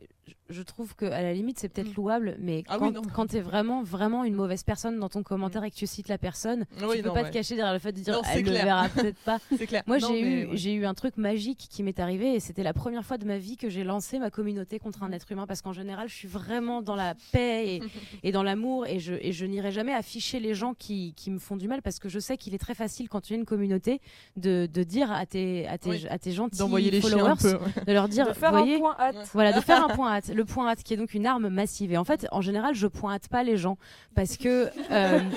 [SPEAKER 4] je- trouve que à la limite c'est peut-être louable, mais
[SPEAKER 3] Ah
[SPEAKER 4] quand,
[SPEAKER 3] oui,
[SPEAKER 4] quand t'es vraiment vraiment une mauvaise personne dans ton commentaire et que tu cites la personne,
[SPEAKER 3] Oui,
[SPEAKER 4] tu peux
[SPEAKER 3] non,
[SPEAKER 4] pas
[SPEAKER 3] ouais.
[SPEAKER 4] te cacher derrière le fait de dire
[SPEAKER 3] Non,
[SPEAKER 4] elle le
[SPEAKER 3] clair.
[SPEAKER 4] verra peut-être pas.
[SPEAKER 3] Clair.
[SPEAKER 4] Moi j'ai eu
[SPEAKER 3] ouais.
[SPEAKER 4] j'ai eu un truc magique qui m'est arrivé et c'était la première fois de ma vie que j'ai lancé ma communauté contre un être humain parce qu'en général je suis vraiment dans la paix et, et dans l'amour et je et je n'irai jamais afficher les gens qui, qui me font du mal parce que je sais qu'il est très facile quand tu es une communauté de, de dire à tes à tes
[SPEAKER 3] Oui.
[SPEAKER 4] à tes gentils
[SPEAKER 3] D'envoyer les chiens un
[SPEAKER 4] followers
[SPEAKER 3] peu, ouais.
[SPEAKER 4] de leur dire
[SPEAKER 1] De faire
[SPEAKER 4] voyez,
[SPEAKER 1] un point hâte.
[SPEAKER 4] voilà, de faire un point hâte. Le point hâte qui est donc une arme massive. Et en fait, en général, je pointe pas les gens parce que. euh,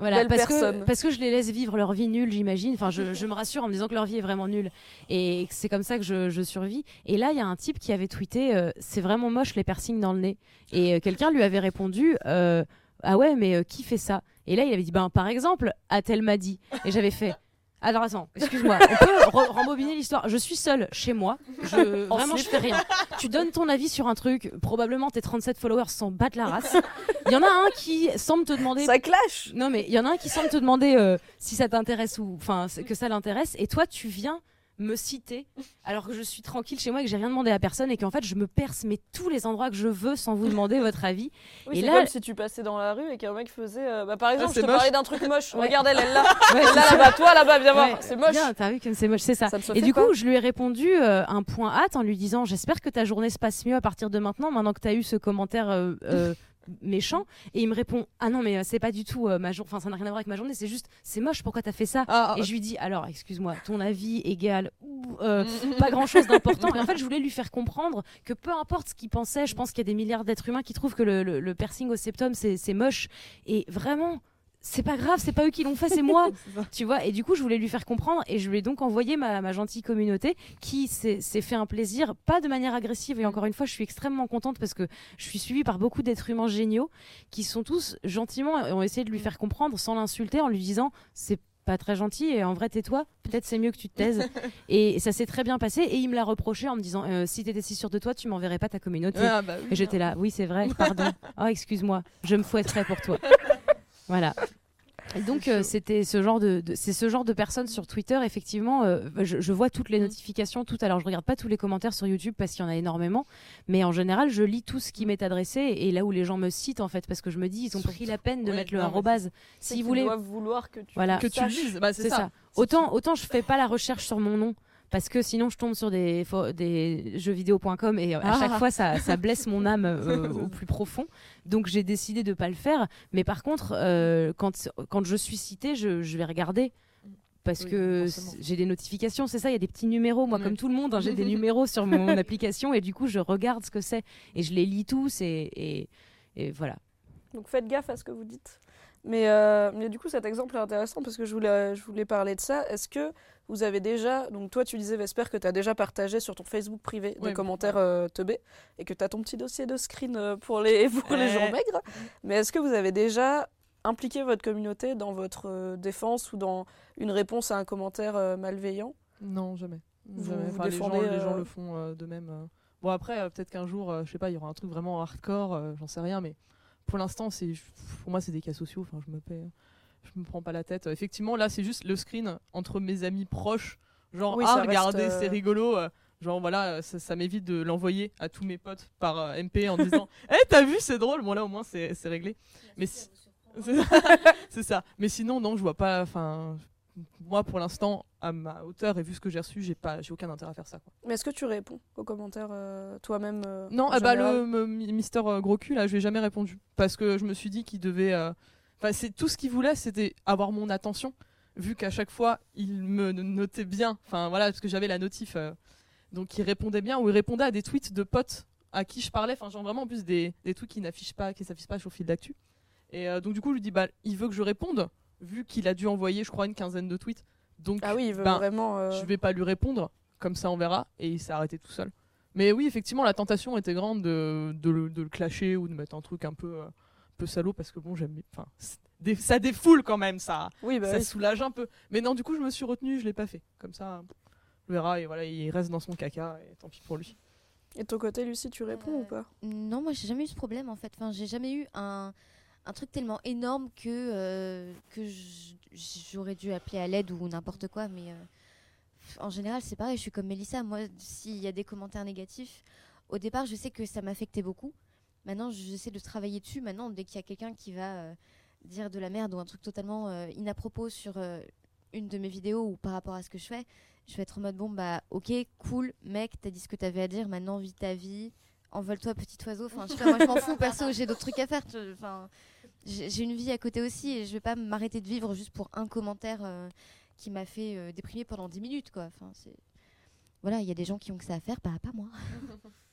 [SPEAKER 4] Voilà, parce
[SPEAKER 1] personne.
[SPEAKER 4] que, parce que je les laisse vivre leur vie nulle, j'imagine. Enfin, je, je me rassure en me disant que leur vie est vraiment nulle. Et que c'est comme ça que je, je survis. Et là, il y a un type qui avait tweeté euh, C'est vraiment moche les piercings dans le nez. Et euh, quelqu'un lui avait répondu euh, Ah ouais, mais euh, qui fait ça? Et là, il avait dit Ben, par exemple, Atel m'a dit. Et j'avais fait. Alors attends, excuse-moi, on peut re- rembobiner l'histoire. Je suis seule chez moi, je, vraiment je fais rien. Tu donnes ton avis sur un truc, probablement tes 37 followers s'en battent la race. Il y en a un qui semble te demander.
[SPEAKER 1] Ça clash
[SPEAKER 4] Non mais il y en a un qui semble te demander euh, si ça t'intéresse ou enfin que ça l'intéresse et toi tu viens me citer alors que je suis tranquille chez moi et que j'ai rien demandé à personne et qu'en fait je me perce mais tous les endroits que je veux sans vous demander votre avis.
[SPEAKER 1] Oui,
[SPEAKER 4] et
[SPEAKER 1] c'est
[SPEAKER 4] là
[SPEAKER 1] comme si tu passais dans la rue et qu'un mec faisait. euh, bah, par exemple,
[SPEAKER 4] c'est
[SPEAKER 1] je te
[SPEAKER 4] moche.
[SPEAKER 1] parlais d'un truc moche.
[SPEAKER 4] Ouais.
[SPEAKER 1] Regarde elle, elle là.
[SPEAKER 4] Ouais,
[SPEAKER 1] elle là
[SPEAKER 4] ça.
[SPEAKER 1] là-bas, toi là-bas, viens
[SPEAKER 4] Ouais,
[SPEAKER 1] voir. C'est moche.
[SPEAKER 4] T'as vu comme c'est moche, c'est ça. Et du coup, je lui ai répondu euh, un point hâte en lui disant J'espère que ta journée se passe mieux à partir de maintenant, maintenant que t'as eu ce commentaire euh, euh, méchant. Et il me répond Ah non, mais euh, c'est pas du tout euh, ma journée, enfin, ça n'a rien à voir avec ma journée, c'est juste, c'est moche, pourquoi t'as fait ça?
[SPEAKER 3] Ah,
[SPEAKER 4] Et je lui dis Alors, excuse-moi, ton avis égal, ou, euh, pas grand chose d'important. Et en fait, je voulais lui faire comprendre que peu importe ce qu'il pensait, je pense qu'il y a des milliards d'êtres humains qui trouvent que le, le- le piercing au septum, c'est c'est moche. Et vraiment. C'est pas grave, c'est pas eux qui l'ont fait, c'est moi. tu vois, et du coup, je voulais lui faire comprendre et je lui ai donc envoyé ma, ma gentille communauté qui s'est fait un plaisir, pas de manière agressive. Et encore une fois, je suis extrêmement contente parce que je suis suivie par beaucoup d'êtres humains géniaux qui sont tous gentiment et ont essayé de lui faire comprendre sans l'insulter en lui disant c'est pas très gentil et en vrai tais-toi peut-être c'est mieux que tu te taises. Et ça s'est très bien passé et il me l'a reproché en me disant euh, si t'étais si sûr de toi tu m'enverrais pas ta communauté.
[SPEAKER 3] Ah, bah oui,
[SPEAKER 4] et j'étais là oui c'est vrai pardon. Oh excuse-moi je me fouetterai pour toi voilà. Et donc euh, c'était ce genre de, de- c'est ce genre de personnes sur Twitter effectivement euh, je, je vois toutes les notifications toutes alors je regarde pas tous les commentaires sur YouTube parce qu'il y en a énormément mais en général je lis tout ce qui m'est adressé et là où les gens me citent en fait parce que je me dis ils ont pris la peine de mettre le
[SPEAKER 3] non,
[SPEAKER 4] arrobase. s'ils voulaient
[SPEAKER 1] vouloir que tu
[SPEAKER 4] voilà.
[SPEAKER 3] Que tu lises, bah, c'est
[SPEAKER 4] c'est
[SPEAKER 3] ça.
[SPEAKER 4] ça. Autant, autant je fais pas la recherche sur mon nom. Parce que sinon, je tombe sur des, des jeuxvideo.com et euh, à
[SPEAKER 3] Ah.
[SPEAKER 4] chaque fois, ça, ça blesse mon âme euh, au plus profond. Donc, j'ai décidé de pas le faire. Mais par contre, euh, quand, quand je suis citée, je, je vais regarder. Parce
[SPEAKER 3] Oui,
[SPEAKER 4] que j'ai des notifications, c'est ça, il y a des petits numéros. Moi,
[SPEAKER 3] Ouais.
[SPEAKER 4] comme tout le monde, hein, j'ai des numéros sur mon application et du coup, je regarde ce que c'est. Et je les lis tous et, et, et voilà.
[SPEAKER 1] Donc faites gaffe à ce que vous dites. Mais, euh, mais du coup, cet exemple est intéressant parce que je voulais, je voulais parler de ça. Est-ce que vous avez déjà. Donc, toi, tu disais, Vesper, que tu as déjà partagé sur ton Facebook privé des commentaires euh, teubés et que tu as ton petit dossier de screen euh, pour les, pour les gens maigres. Mais est-ce que vous avez déjà impliqué votre communauté dans votre euh, défense ou dans une réponse à un commentaire euh, malveillant?
[SPEAKER 3] Non, jamais.
[SPEAKER 1] Vous-
[SPEAKER 3] Jamais.
[SPEAKER 1] vous
[SPEAKER 3] Enfin, les, gens,
[SPEAKER 1] défendez,
[SPEAKER 3] les gens le font de même. Bon, après, peut-être qu'un jour, je sais pas, il y aura un truc vraiment hardcore, j'en sais rien, mais pour l'instant, c'est pour moi, c'est des cas sociaux. Enfin, je me paie, je me prends pas la tête. Effectivement, là, c'est juste le screen entre mes amis proches. Genre,
[SPEAKER 1] Oui,
[SPEAKER 3] ah, regardez,
[SPEAKER 1] euh,
[SPEAKER 3] c'est rigolo. euh, Genre, voilà, ça, ça m'évite de l'envoyer à tous mes potes par euh, MP en disant Eh, t'as vu, c'est drôle. Bon, là, au moins, c'est c'est réglé. Mais si- c'est ça. Mais sinon, non, je vois pas. Enfin, moi, pour l'instant, à ma hauteur et vu ce que j'ai reçu, j'ai pas, j'ai aucun intérêt à faire ça. Quoi.
[SPEAKER 1] Mais est-ce que tu réponds aux commentaires euh, toi-même euh,
[SPEAKER 3] Non,
[SPEAKER 1] en
[SPEAKER 3] ah bah le Mister Gros cul là, je lui ai jamais répondu parce que je me suis dit qu'il devait. euh, Enfin, c'est tout ce qu'il voulait, c'était avoir mon attention, vu qu'à chaque fois il me notait bien. Enfin voilà, parce que j'avais la notif, euh, donc il répondait bien ou il répondait à des tweets de potes à qui je parlais. Enfin, genre vraiment en plus des, des trucs qui n'affichent pas, qui s'affichent pas sur le fil d'actu. Et euh, donc du coup, je lui dis bah il veut que je réponde, vu qu'il a dû envoyer, je crois, une quinzaine de tweets. Donc
[SPEAKER 1] Ah oui, il veut
[SPEAKER 3] ben,
[SPEAKER 1] vraiment. euh,
[SPEAKER 3] je vais pas lui répondre, comme ça on verra, et il s'est arrêté tout seul. Mais oui, effectivement, la tentation était grande de, de, le, de le clasher ou de mettre un truc un peu, euh, peu salaud, parce que bon, j'aime bien- Enfin, des- ça défoule quand même, ça,
[SPEAKER 1] Oui, bah
[SPEAKER 3] ça
[SPEAKER 1] oui.
[SPEAKER 3] soulage un peu. Mais non, du coup, je me suis retenu, je l'ai pas fait. Comme ça, on verra, et voilà, il reste dans son caca, et tant pis pour lui.
[SPEAKER 1] Et de ton côté, Lucie, tu réponds ou pas?
[SPEAKER 2] Non, moi j'ai jamais eu ce problème en fait. Enfin, j'ai jamais eu un, un truc tellement énorme que, euh, que j'aurais dû appeler à l'aide ou n'importe quoi. Mais euh, en général, c'est pareil, je suis comme Mélissa. Moi, s'il y a des commentaires négatifs, au départ, je sais que ça m'affectait beaucoup. Maintenant, j'essaie de travailler dessus. Maintenant, dès qu'il y a quelqu'un qui va euh, dire de la merde ou un truc totalement euh, inapropos sur euh, une de mes vidéos ou par rapport à ce que je fais, je vais être en mode bon, bah ok, cool, mec, t'as dit ce que t'avais à dire, maintenant vis ta vie, envole-toi, petit oiseau. Enfin, je sais moi je m'en fous, perso, j'ai d'autres trucs à faire. Enfin, j'ai une vie à côté aussi et je vais pas m'arrêter de vivre juste pour un commentaire qui m'a fait déprimer pendant 10 minutes, quoi. Enfin. Voilà, il y a des gens qui ont que ça à faire, bah, pas moi.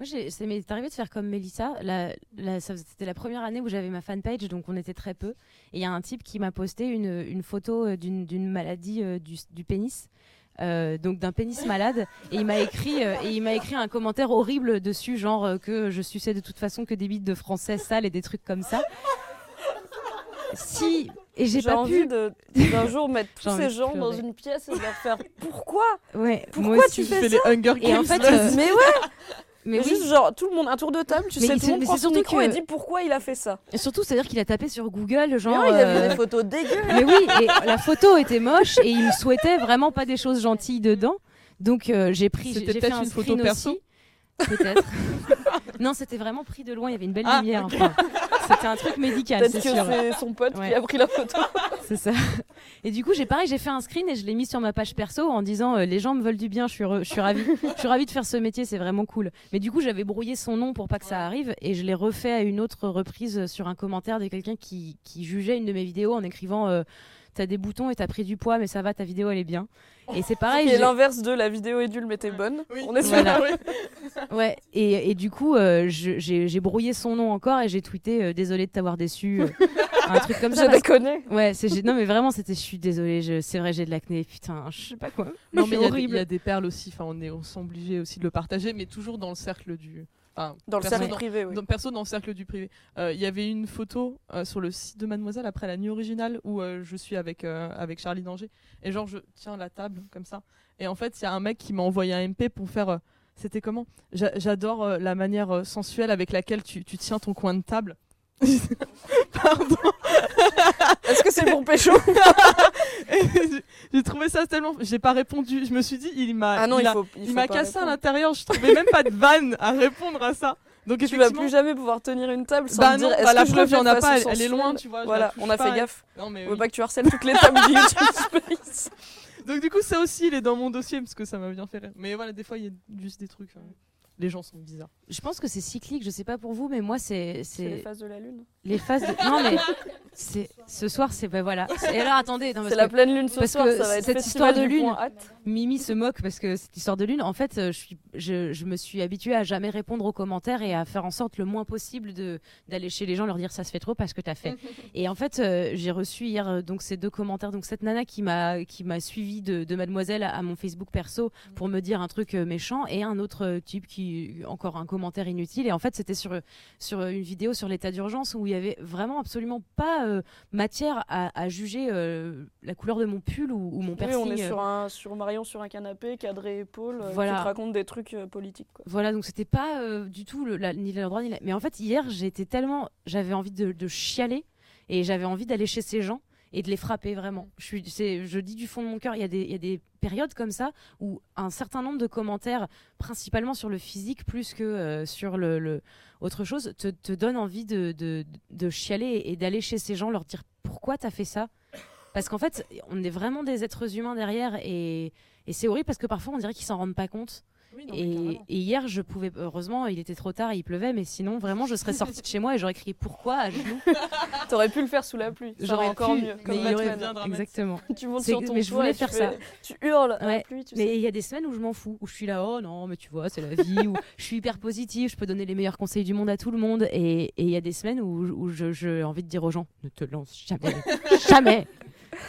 [SPEAKER 4] Moi, j'ai- c'est m'est arrivé de faire comme Mélissa. La- la- ça faisait- C'était la première année où j'avais ma fanpage, donc on était très peu. Et il y a un type qui m'a posté une, une photo euh, d'une d'une maladie euh, du, du pénis. euh, donc d'un pénis malade. Et il m'a écrit euh, et il m'a écrit un commentaire horrible dessus genre euh, que je suçais de toute façon que des bites de français sales et des trucs comme ça. Si et j'ai
[SPEAKER 1] J'ai
[SPEAKER 4] pas
[SPEAKER 1] envie
[SPEAKER 4] pu.
[SPEAKER 1] de- d'un jour mettre tous ces gens dans une pièce et de leur faire pourquoi?
[SPEAKER 4] Ouais
[SPEAKER 1] Pourquoi
[SPEAKER 4] moi
[SPEAKER 1] tu fais
[SPEAKER 3] fais
[SPEAKER 1] ça?
[SPEAKER 3] Les Hunger
[SPEAKER 4] et en
[SPEAKER 3] Games,
[SPEAKER 4] fait euh,
[SPEAKER 1] Mais ouais
[SPEAKER 4] mais
[SPEAKER 1] Mais
[SPEAKER 4] oui.
[SPEAKER 1] juste genre tout le monde un tour de table, tu
[SPEAKER 4] Mais
[SPEAKER 1] sais tout le monde
[SPEAKER 4] mais
[SPEAKER 1] prend
[SPEAKER 4] c'est
[SPEAKER 1] son
[SPEAKER 4] surtout
[SPEAKER 1] micro
[SPEAKER 4] que-
[SPEAKER 1] et dit pourquoi il a fait ça?
[SPEAKER 4] Et surtout, c'est-à-dire qu'il a tapé sur Google, genre.
[SPEAKER 1] Ouais, il a vu
[SPEAKER 4] euh,
[SPEAKER 1] des photos dégueu.
[SPEAKER 4] Mais oui, et la photo était moche et il me souhaitait vraiment pas des choses gentilles dedans. Donc euh, j'ai pris, j'ai fait un
[SPEAKER 3] une photo perso
[SPEAKER 4] aussi. Peut-être. non, c'était vraiment pris de loin. Il y avait une belle
[SPEAKER 3] Ah,
[SPEAKER 4] lumière. enfin. C'était un truc médical, c'est
[SPEAKER 1] que
[SPEAKER 4] sûr.
[SPEAKER 1] c'est son pote
[SPEAKER 4] Ouais.
[SPEAKER 1] qui a pris la photo.
[SPEAKER 4] C'est ça. Et du coup, j'ai pareil, j'ai fait un screen et je l'ai mis sur ma page perso en disant euh, les gens me veulent du bien, je suis, je suis ravie, je suis ravie de faire ce métier, c'est vraiment cool. Mais du coup, j'avais brouillé son nom pour pas que ça arrive et je l'ai refait à une autre reprise sur un commentaire de quelqu'un qui, qui jugeait une de mes vidéos en écrivant euh, t'as des boutons et t'as pris du poids, mais ça va, ta vidéo elle est bien. Et c'est pareil.
[SPEAKER 1] Et
[SPEAKER 4] j'ai-
[SPEAKER 1] l'inverse de la vidéo est nulle mais t'es bonne.
[SPEAKER 3] Oui.
[SPEAKER 1] On est sur
[SPEAKER 4] Voilà. Ouais, et, et du coup, euh, j'ai brouillé son nom encore et j'ai tweeté euh, désolé de t'avoir déçu. euh, un truc comme ça.
[SPEAKER 1] Je
[SPEAKER 4] que-
[SPEAKER 1] déconne.
[SPEAKER 4] Ouais, c'est non mais vraiment c'était je suis désolée, je c'est vrai j'ai de l'acné, putain, je sais pas quoi.
[SPEAKER 3] Non,
[SPEAKER 4] C'est
[SPEAKER 3] mais il y a des-
[SPEAKER 4] horrible.
[SPEAKER 3] il y, a des perles aussi, enfin, on est on sont obligés aussi de le partager, mais toujours dans le cercle du. Enfin,
[SPEAKER 1] Dans le cercle
[SPEAKER 3] dans-
[SPEAKER 1] privé, oui.
[SPEAKER 3] dans- perso dans le cercle du privé. Euh, Il y avait une photo euh, sur le site de Mademoiselle après la nuit originale où euh, je suis avec, euh, avec Charlie Danger et genre je tiens la table comme ça et en fait il y a un mec qui m'a envoyé un MP pour faire euh, c'était comment? J'a- J'adore la manière sensuelle avec laquelle tu, tu tiens ton coin de table. Pardon.
[SPEAKER 1] Est-ce que c'est pour pécho
[SPEAKER 3] j'ai- trouvé ça tellement. J'ai pas répondu. Je me suis dit, il m'a.
[SPEAKER 1] Ah non, il faut. Il,
[SPEAKER 3] m'a cassé à l'intérieur. Je trouvais même pas de vanne à répondre à ça. Donc
[SPEAKER 1] Tu vas plus jamais pouvoir tenir une table sans
[SPEAKER 3] Bah
[SPEAKER 1] dire
[SPEAKER 3] bah la
[SPEAKER 1] je
[SPEAKER 3] preuve, il en a pas. Elle, elle est loin, tu vois.
[SPEAKER 1] Voilà, on a fait gaffe.
[SPEAKER 3] Non mais
[SPEAKER 1] On veut pas que tu harcèles toutes les tables du YouTube Space.
[SPEAKER 3] Donc du coup, ça aussi, il est dans mon dossier parce que ça m'a bien fait rire. Mais voilà, des fois, il y a juste des trucs. euh, Les gens sont bizarres.
[SPEAKER 4] Je pense que c'est cyclique, je sais pas pour vous mais moi c'est
[SPEAKER 1] C'est les
[SPEAKER 4] c'est
[SPEAKER 1] phases de la lune.
[SPEAKER 4] les phases de... Non mais c'est ce soir c'est ben voilà. Et alors attendez,
[SPEAKER 1] C'est la pleine lune ce
[SPEAKER 4] parce
[SPEAKER 1] soir,
[SPEAKER 4] que
[SPEAKER 1] ça va être
[SPEAKER 4] cette histoire de lune-. Mimi se moque parce que cette histoire de lune, en fait, euh, je, suis, je, je me suis habituée à jamais répondre aux commentaires et à faire en sorte le moins possible de d'aller chez les gens leur dire ça se fait trop parce que t'as fait. et en fait, euh, j'ai reçu hier euh, donc ces deux commentaires, donc cette nana qui m'a qui m'a suivi de, de Mademoiselle à, à mon Facebook perso pour me dire un truc méchant et un autre type qui encore un commentaire inutile et en fait c'était sur sur une vidéo sur l'état d'urgence où il y avait vraiment absolument pas euh, matière à, à juger euh, la couleur de mon pull ou, ou mon
[SPEAKER 1] Oui,
[SPEAKER 4] piercing.
[SPEAKER 1] on est
[SPEAKER 4] euh,
[SPEAKER 1] sur, un, sur Marion sur un canapé, cadré épaule, euh,
[SPEAKER 4] Voilà.
[SPEAKER 1] qui te raconte des trucs euh, politiques. Quoi.
[SPEAKER 4] Voilà, donc c'était pas du tout le, la- ni l'endroit ni la... Mais en fait, hier, j'étais tellement. J'avais envie de, de chialer et j'avais envie d'aller chez ces gens et de les frapper vraiment. Je, dis du fond de mon cœur, il y, a des- périodes comme ça où un certain nombre de commentaires, principalement sur le physique plus que euh, sur le, autre chose, te, te donnent envie de chialer et d'aller chez ces gens, leur dire pourquoi t'as fait ça? Parce qu'en fait, on est vraiment des êtres humains derrière et, et c'est horrible parce que parfois on dirait qu'ils s'en rendent pas compte.
[SPEAKER 3] Oui, non, mais
[SPEAKER 4] Et, hier, je pouvais, heureusement, il était trop tard, il pleuvait, mais sinon, vraiment, je serais sortie de chez moi et j'aurais crié pourquoi à genoux?
[SPEAKER 1] T'aurais pu le faire sous la pluie.
[SPEAKER 4] J'aurais
[SPEAKER 1] encore
[SPEAKER 4] pu,
[SPEAKER 1] mieux.
[SPEAKER 4] mais
[SPEAKER 1] Comme
[SPEAKER 4] il y aurait
[SPEAKER 3] bien.
[SPEAKER 4] Exactement.
[SPEAKER 1] Tu montes sur ton
[SPEAKER 4] mais je voulais
[SPEAKER 1] tu
[SPEAKER 4] faire
[SPEAKER 1] fais-
[SPEAKER 4] ça.
[SPEAKER 1] Tu hurles à la
[SPEAKER 4] Ouais,
[SPEAKER 1] pluie, tu
[SPEAKER 4] Mais il y a des semaines où je m'en fous, où je suis là, oh non, mais tu vois, c'est la vie, où je suis hyper positive, je peux donner les meilleurs conseils du monde à tout le monde. Et il y a des semaines où, où je- j'ai envie de dire aux gens, ne te lance jamais, jamais,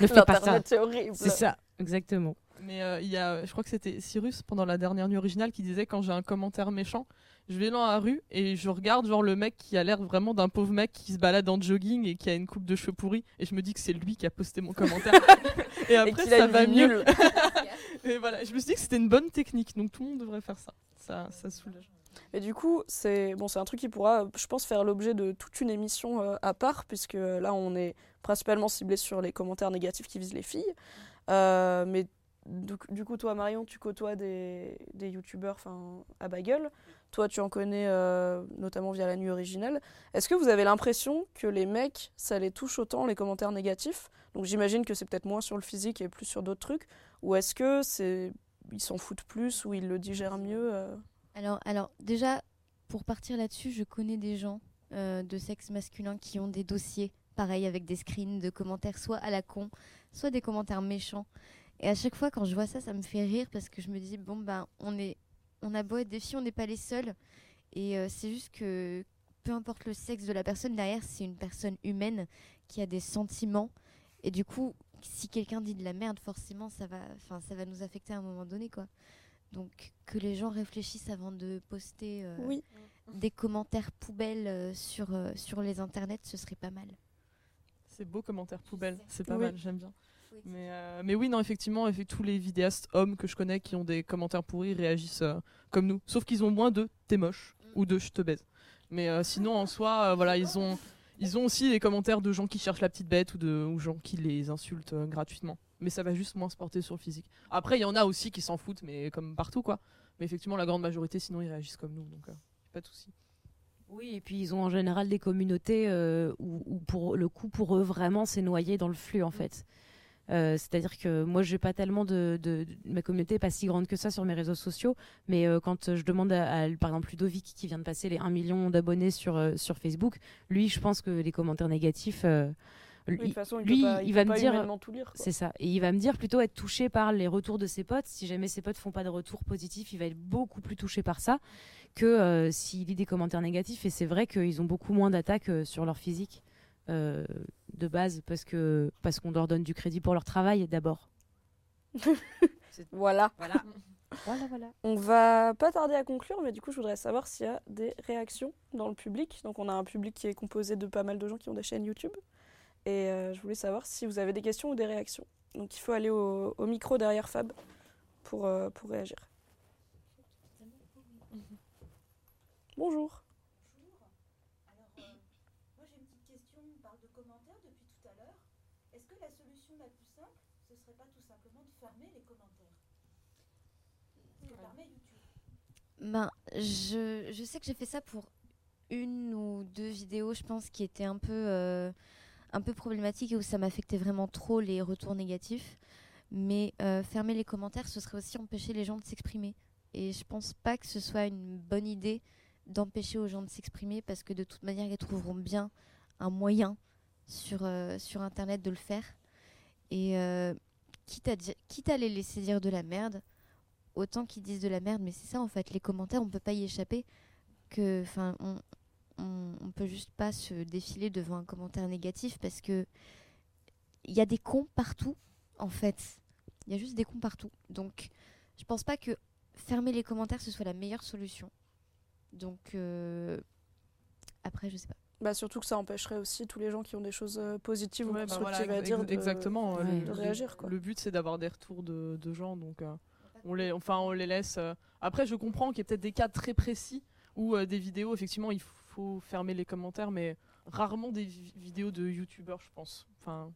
[SPEAKER 4] ne fais pas ça.
[SPEAKER 1] L'internet, c'est horrible.
[SPEAKER 4] C'est ça, exactement.
[SPEAKER 3] Mais euh, il y a, je crois que c'était Cyrus pendant la dernière nuit originale qui disait quand j'ai un commentaire méchant, je vais dans la rue et je regarde genre le mec qui a l'air vraiment d'un pauvre mec qui se balade en jogging et qui a une coupe de cheveux pourris et je me dis que c'est lui qui a posté mon commentaire. et après ça va mieux. et voilà, je me suis dit que c'était une bonne technique donc tout le monde devrait faire ça. Ça, ça soulage.
[SPEAKER 1] Et du coup, c'est bon, c'est un truc qui pourra, je pense, faire l'objet de toute une émission euh, à part, puisque là, on est principalement ciblé sur les commentaires négatifs qui visent les filles. Euh, mais du, coup, toi, Marion, tu côtoies des, des youtubeurs à bagueule. Toi, tu en connais euh, notamment via la nuit originale. Est-ce que vous avez l'impression que les mecs, ça les touche autant, les commentaires négatifs? Donc j'imagine que c'est peut-être moins sur le physique et plus sur d'autres trucs. Ou est-ce que c'est ils s'en foutent plus ou ils le digèrent mieux euh?
[SPEAKER 2] Alors, alors déjà, pour partir là-dessus, je connais des gens euh, de sexe masculin qui ont des dossiers, pareil, avec des screens de commentaires, soit à la con, soit des commentaires méchants. Et à chaque fois, quand je vois ça, ça me fait rire parce que je me dis, bon, ben, on, est, on a beau être des filles, on n'est pas les seuls. Et euh, c'est juste que peu importe le sexe de la personne, derrière, c'est une personne humaine qui a des sentiments. Et du coup, si quelqu'un dit de la merde, forcément, ça va, enfin, ça va nous affecter à un moment donné, quoi. Donc, que les gens réfléchissent avant de poster euh,
[SPEAKER 1] Oui.
[SPEAKER 2] des commentaires poubelles euh, sur, euh, sur les internets, ce serait pas mal.
[SPEAKER 3] C'est beau commentaire poubelle, c'est pas
[SPEAKER 1] Oui.
[SPEAKER 3] mal, j'aime bien. Mais, euh, mais oui, non, effectivement, effe- tous les vidéastes hommes que je connais qui ont des commentaires pourris réagissent euh, comme nous. Sauf qu'ils ont moins de t'es moche ou de je te baise. Mais euh, sinon, en soi, euh, voilà, ils ont, ils ont aussi des commentaires de gens qui cherchent la petite bête ou de ou gens qui les insultent euh, gratuitement. Mais ça va juste moins se porter sur le physique. Après, il y en a aussi qui s'en foutent, mais comme partout, quoi. Mais effectivement, la grande majorité, sinon, ils réagissent comme nous. Donc, euh, pas de souci.
[SPEAKER 4] Oui, et puis ils ont en général des communautés euh, où, où pour le coup, pour eux, vraiment, c'est noyé dans le flux, en fait. Euh, C'est-à-dire que moi, j'ai pas tellement de, de- de- Ma communauté est pas si grande que ça sur mes réseaux sociaux, mais euh, quand je demande à, à, par exemple, Ludovic, qui vient de passer les 1 million d'abonnés sur, euh, sur Facebook, lui, je pense que les commentaires négatifs.
[SPEAKER 1] Oui, de
[SPEAKER 4] lui-
[SPEAKER 1] façon, il
[SPEAKER 4] lui,
[SPEAKER 1] peut pas, il
[SPEAKER 4] va me dire. C'est ça. Et il va me dire plutôt être touché par les retours de ses potes. Si jamais ses potes font pas de retour positif, il va être beaucoup plus touché par ça que s'il lit des commentaires négatifs. Et c'est vrai qu'ils ont beaucoup moins d'attaques sur leur physique euh, de base parce que parce qu'on leur donne du crédit pour leur travail d'abord.
[SPEAKER 1] Voilà.
[SPEAKER 4] Voilà. voilà, voilà.
[SPEAKER 1] On va pas tarder à conclure, mais du coup, je voudrais savoir s'il y a des réactions dans le public. Donc, on a un public qui est composé de pas mal de gens qui ont des chaînes YouTube. Et euh, je voulais savoir si vous avez des questions ou des réactions. Donc, il faut aller au, au micro derrière Fab pour, euh, pour réagir. Bonjour.
[SPEAKER 8] Moi j'ai une petite question, on parle de commentaires depuis tout à l'heure. Est-ce que la solution la plus simple, ce serait pas tout simplement de fermer les commentaires Ce que permet YouTube?
[SPEAKER 2] Ben, je, je sais que j'ai fait ça pour une ou deux vidéos, je pense, qui étaient un peu, euh, un peu problématiques et où ça m'affectait vraiment trop les retours négatifs. Mais euh, fermer les commentaires, ce serait aussi empêcher les gens de s'exprimer. Et je pense pas que ce soit une bonne idée d'empêcher aux gens de s'exprimer parce que de toute manière, ils trouveront bien un moyen sur, euh, sur Internet de le faire. Et euh, quitte, à quitte à les laisser dire de la merde, autant qu'ils disent de la merde, mais c'est ça en fait, les commentaires, on peut pas y échapper. Que, enfin, on, on, peut juste pas se défiler devant un commentaire négatif parce que il y a des cons partout, en fait. Il y a juste des cons partout. Donc, je pense pas que fermer les commentaires ce soit la meilleure solution. Donc, euh, après, je sais pas.
[SPEAKER 1] Bah, surtout que ça empêcherait aussi tous les gens qui ont des choses euh, positives ou
[SPEAKER 3] Ouais, bah
[SPEAKER 1] constructives
[SPEAKER 3] voilà,
[SPEAKER 1] à dire de,
[SPEAKER 3] exactement.
[SPEAKER 4] Ouais.
[SPEAKER 3] le-
[SPEAKER 1] de réagir. Quoi.
[SPEAKER 3] Le but, c'est d'avoir des retours de, de gens, donc euh, on les, enfin, on les laisse. euh. Après, je comprends qu'il y a peut-être des cas très précis où euh, des vidéos, effectivement, il faut fermer les commentaires, mais rarement des vi- vidéos de youtubeurs, je pense. Enfin,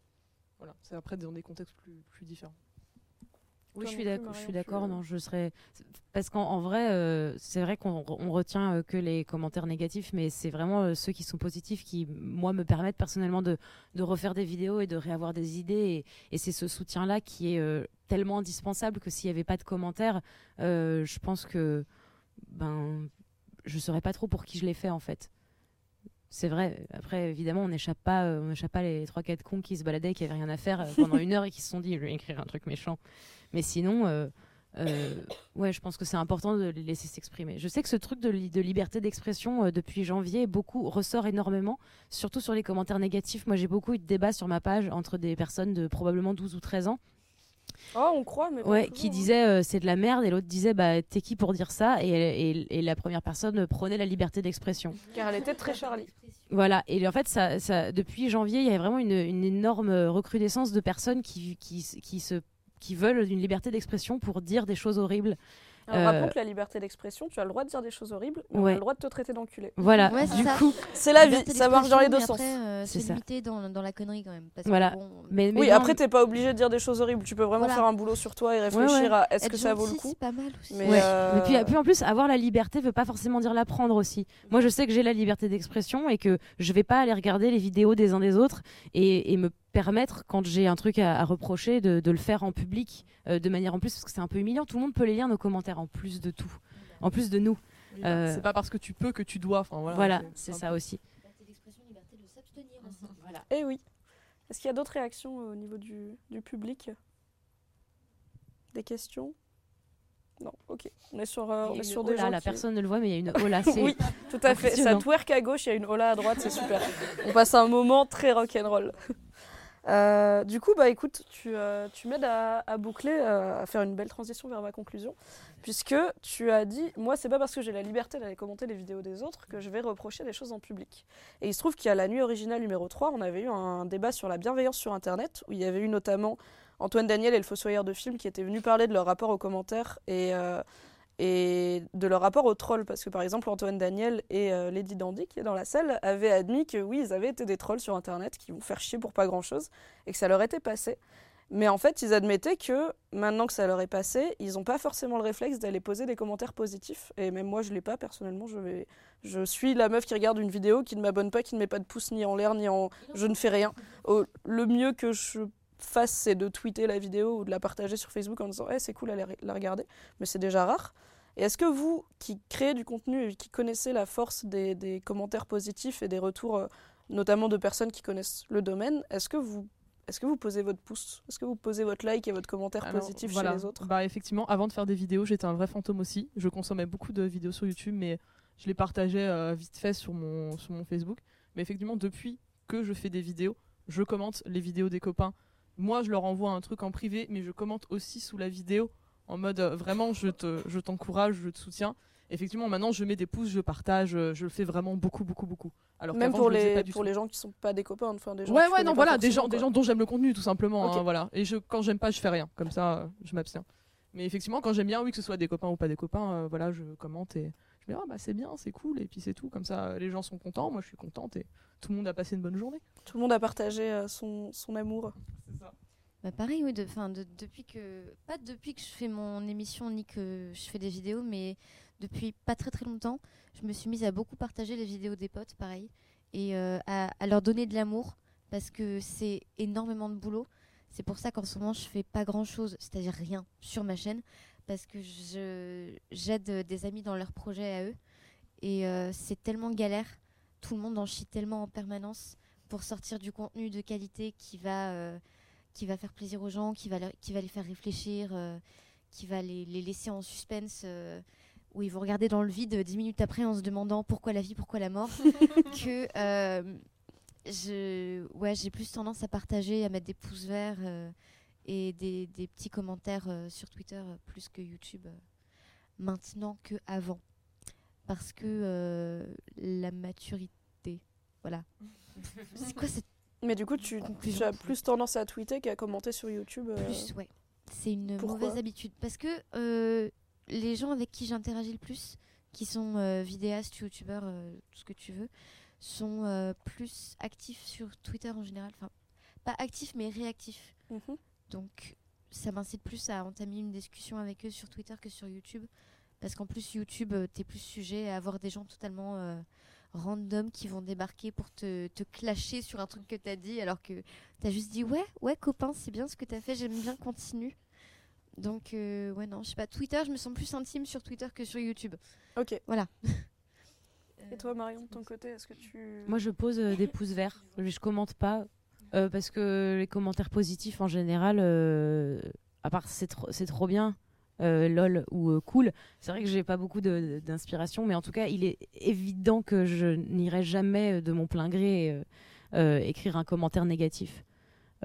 [SPEAKER 3] voilà, c'est après dans des contextes plus, plus différents.
[SPEAKER 4] Oui, je suis d'accord. Je
[SPEAKER 1] Marion,
[SPEAKER 4] suis
[SPEAKER 1] tu-
[SPEAKER 4] d'accord. Non, je serais. Parce qu'en en vrai, euh, c'est vrai qu'on on retient euh, que les commentaires négatifs, mais c'est vraiment euh, ceux qui sont positifs qui, moi, me permettent personnellement de, de refaire des vidéos et de réavoir des idées. Et, et c'est ce soutien-là qui est tellement indispensable que s'il n'y avait pas de commentaires, je pense que ben, je ne saurais pas trop pour qui je l'ai fait en fait. C'est vrai. Après, évidemment, on n'échappe pas, euh, on pas les trois quatre cons qui se baladaient, qui avaient rien à faire euh, pendant une heure et qui se sont dit, je vais écrire un truc méchant. Mais sinon, euh, ouais, je pense que c'est important de les laisser s'exprimer. Je sais que ce truc de, li- de liberté d'expression depuis janvier ressort énormément, surtout sur les commentaires négatifs. Moi, j'ai beaucoup eu de débats sur ma page entre des personnes de probablement 12 ou 13 ans
[SPEAKER 1] Oh, on croit, mais
[SPEAKER 4] ouais, qui disait euh, c'est de la merde et l'autre disait bah t'es qui pour dire ça? Et, et, et la première personne prônait la liberté d'expression.
[SPEAKER 1] Car elle était très Charlie.
[SPEAKER 4] Voilà, et en fait, ça, ça, depuis janvier, il y a vraiment une, une énorme recrudescence de personnes qui, qui, qui, se, qui veulent une liberté d'expression pour dire des choses horribles.
[SPEAKER 1] Alors,
[SPEAKER 4] Euh,
[SPEAKER 1] rappelons que la liberté d'expression, tu as le droit de dire des choses horribles, mais on a
[SPEAKER 4] Ouais.
[SPEAKER 1] le droit de te traiter d'enculé.
[SPEAKER 4] Voilà,
[SPEAKER 2] Ouais, c'est
[SPEAKER 4] du
[SPEAKER 2] ça.
[SPEAKER 4] coup,
[SPEAKER 1] C'est la vie, ça marche dans les deux sens.
[SPEAKER 2] euh,
[SPEAKER 4] C'est
[SPEAKER 2] limiter dans, dans la connerie quand même. Parce que
[SPEAKER 4] voilà.
[SPEAKER 2] bon,
[SPEAKER 4] Mais, mais
[SPEAKER 1] Oui,
[SPEAKER 4] non,
[SPEAKER 1] après, t'es pas obligé de dire des choses horribles. Tu peux vraiment
[SPEAKER 2] Voilà.
[SPEAKER 1] faire un boulot sur toi et réfléchir
[SPEAKER 4] ouais.
[SPEAKER 1] à est-ce que ça vaut le coup.
[SPEAKER 2] C'est pas mal aussi.
[SPEAKER 1] Mais,
[SPEAKER 4] Ouais.
[SPEAKER 1] euh,
[SPEAKER 4] Mais puis, puis en plus, avoir la liberté veut pas forcément dire la prendre aussi. Moi, je sais que j'ai la liberté d'expression et que je vais pas aller regarder les vidéos des uns des autres et, et me permettre, quand j'ai un truc à, à reprocher, de, de le faire en public, euh, de manière en plus, parce que c'est un peu humiliant. Tout le monde peut les lire, nos commentaires, en plus de tout. En plus de nous.
[SPEAKER 3] Bah,
[SPEAKER 4] Euh,
[SPEAKER 3] C'est pas parce que tu peux que tu dois. Enfin, voilà,
[SPEAKER 4] Voilà,
[SPEAKER 3] c'est
[SPEAKER 4] ça
[SPEAKER 3] peu-
[SPEAKER 4] aussi.
[SPEAKER 2] Liberté d'expression, liberté de s'abstenir aussi. Voilà.
[SPEAKER 1] Eh oui. Est-ce qu'il y a d'autres réactions euh, au niveau du, du public? Des questions? Non, ok. On est sur, euh, on est
[SPEAKER 4] une
[SPEAKER 1] sur des
[SPEAKER 4] hola,
[SPEAKER 1] gens
[SPEAKER 4] la
[SPEAKER 1] qui-
[SPEAKER 4] personne ne le voit, mais il y a une hola. c'est-
[SPEAKER 1] oui, tout à fait. Ça twerk à gauche, il y a une hola à droite, c'est super. On passe un moment très rock'n'roll. Euh, du coup, bah écoute, tu, euh, tu m'aides à, boucler, euh, à faire une belle transition vers ma conclusion, puisque tu as dit, moi, c'est pas parce que j'ai la liberté d'aller commenter les vidéos des autres que je vais reprocher des choses en public. Et il se trouve a la nuit originale numéro 3, on avait eu un débat sur la bienveillance sur Internet, où il y avait eu notamment Antoine Daniel et le Fossoyeur de film qui étaient venus parler de leur rapport aux commentaires et, et de leur rapport aux trolls. Parce que par exemple, Antoine Daniel et euh, Lady Dandy, qui est dans la salle, avaient admis que oui, ils avaient été des trolls sur Internet qui vont faire chier pour pas grand-chose et que ça leur était passé. Mais en fait, ils admettaient que maintenant que ça leur est passé, ils n'ont pas forcément le réflexe d'aller poser des commentaires positifs. Et même moi, je l'ai pas personnellement. Je, suis la meuf qui regarde une vidéo, qui ne m'abonne pas, qui ne met pas de pouce ni en l'air, ni en. Je ne fais rien. Au- Le mieux que je fasse, c'est de tweeter la vidéo ou de la partager sur Facebook en disant Eh, c'est cool, allez la regarder. Mais c'est déjà rare. Et est-ce que vous, qui créez du contenu et qui connaissez la force des, des commentaires positifs et des retours, euh, notamment de personnes qui connaissent le domaine, est-ce que vous, est-ce que vous posez votre pouce Est-ce que vous posez votre like et votre commentaire
[SPEAKER 3] Alors,
[SPEAKER 1] positif
[SPEAKER 3] voilà.
[SPEAKER 1] chez les autres?
[SPEAKER 3] Bah effectivement, avant de faire des vidéos, j'étais un vrai fantôme aussi. Je consommais beaucoup de vidéos sur YouTube, mais je les partageais euh, vite fait sur mon, sur mon Facebook. Mais effectivement, depuis que je fais des vidéos, je commente les vidéos des copains. Moi, je leur envoie un truc en privé, mais je commente aussi sous la vidéo en mode euh, vraiment, je te, je t'encourage, je te soutiens. Effectivement, maintenant, je mets des pouces, je partage, euh, je le fais vraiment beaucoup, beaucoup, beaucoup. Alors
[SPEAKER 1] Même pour
[SPEAKER 3] je le faisais
[SPEAKER 1] les,
[SPEAKER 3] pas du
[SPEAKER 1] pour
[SPEAKER 3] tout.
[SPEAKER 1] les gens qui sont pas des copains, enfin des gens
[SPEAKER 3] Ouais, ouais, non, voilà, des gens, des gens dont j'aime le contenu, tout simplement. Hein, voilà. Et je, quand j'aime pas, je fais rien. Comme ça, euh, je m'abstiens. Mais effectivement, quand j'aime bien, oui, que ce soit des copains ou pas des copains, euh, voilà, je commente et je me dis, ah bah c'est bien, c'est cool, et puis c'est tout. Comme ça, les gens sont contents, moi je suis contente et tout le monde a passé une bonne journée.
[SPEAKER 1] Tout le monde a partagé son, son amour.
[SPEAKER 3] C'est ça.
[SPEAKER 2] Bah pareil, oui, de, fin, de- depuis que. Pas depuis que je fais mon émission ni que je fais des vidéos, mais depuis pas très très longtemps, je me suis mise à beaucoup partager les vidéos des potes, pareil, et euh, à, leur donner de l'amour, parce que c'est énormément de boulot. C'est pour ça qu'en ce moment, je fais pas grand chose, c'est-à-dire rien, sur ma chaîne, parce que j'aide des amis dans leurs projets à eux, et euh, c'est tellement galère, tout le monde en chie tellement en permanence pour sortir du contenu de qualité qui va. euh, qui va faire plaisir aux gens, qui va, leur- qui va les faire réfléchir, euh, qui va les, les laisser en suspense, euh, où ils vont regarder dans le vide euh, dix minutes après en se demandant pourquoi la vie, pourquoi la mort, que euh, je, ouais, j'ai plus tendance à partager, à mettre des pouces verts et des, des petits commentaires sur Twitter plus que YouTube maintenant que avant, parce que la maturité, voilà. C'est quoi cette
[SPEAKER 1] Mais du coup, tu, as plus tendance à tweeter qu'à commenter sur YouTube. euh,
[SPEAKER 2] plus, ouais. C'est une
[SPEAKER 1] pourquoi
[SPEAKER 2] mauvaise habitude. Parce que euh, les gens avec qui j'interagis le plus, qui sont euh, vidéastes, youtubeurs, tout ce que tu veux, sont plus actifs sur Twitter en général. Enfin, pas actifs, mais réactifs.
[SPEAKER 1] mhm.
[SPEAKER 2] Donc, ça m'incite plus à entamer une discussion avec eux sur Twitter que sur YouTube. Parce qu'en plus, YouTube, t'es plus sujet à avoir des gens totalement random qui vont débarquer pour te, te clasher sur un truc que t'as dit, alors que t'as juste dit ouais, ouais, copain, c'est bien ce que t'as fait, j'aime bien, continue. Donc, euh, ouais, non, je sais pas. Twitter, je me sens plus intime sur Twitter que sur YouTube.
[SPEAKER 1] Ok.
[SPEAKER 2] Voilà.
[SPEAKER 1] Et toi, Marion, de ton côté, est-ce que tu.
[SPEAKER 4] Moi, je pose euh, des pouces verts. Je, je commente pas euh, parce que les commentaires positifs en général, euh, à part c'est trop, c'est trop bien, euh, lol ou euh, cool. C'est vrai que j'ai pas beaucoup d'inspiration, mais en tout cas, il est évident que je n'irai jamais euh, de mon plein gré euh, euh, écrire un commentaire négatif.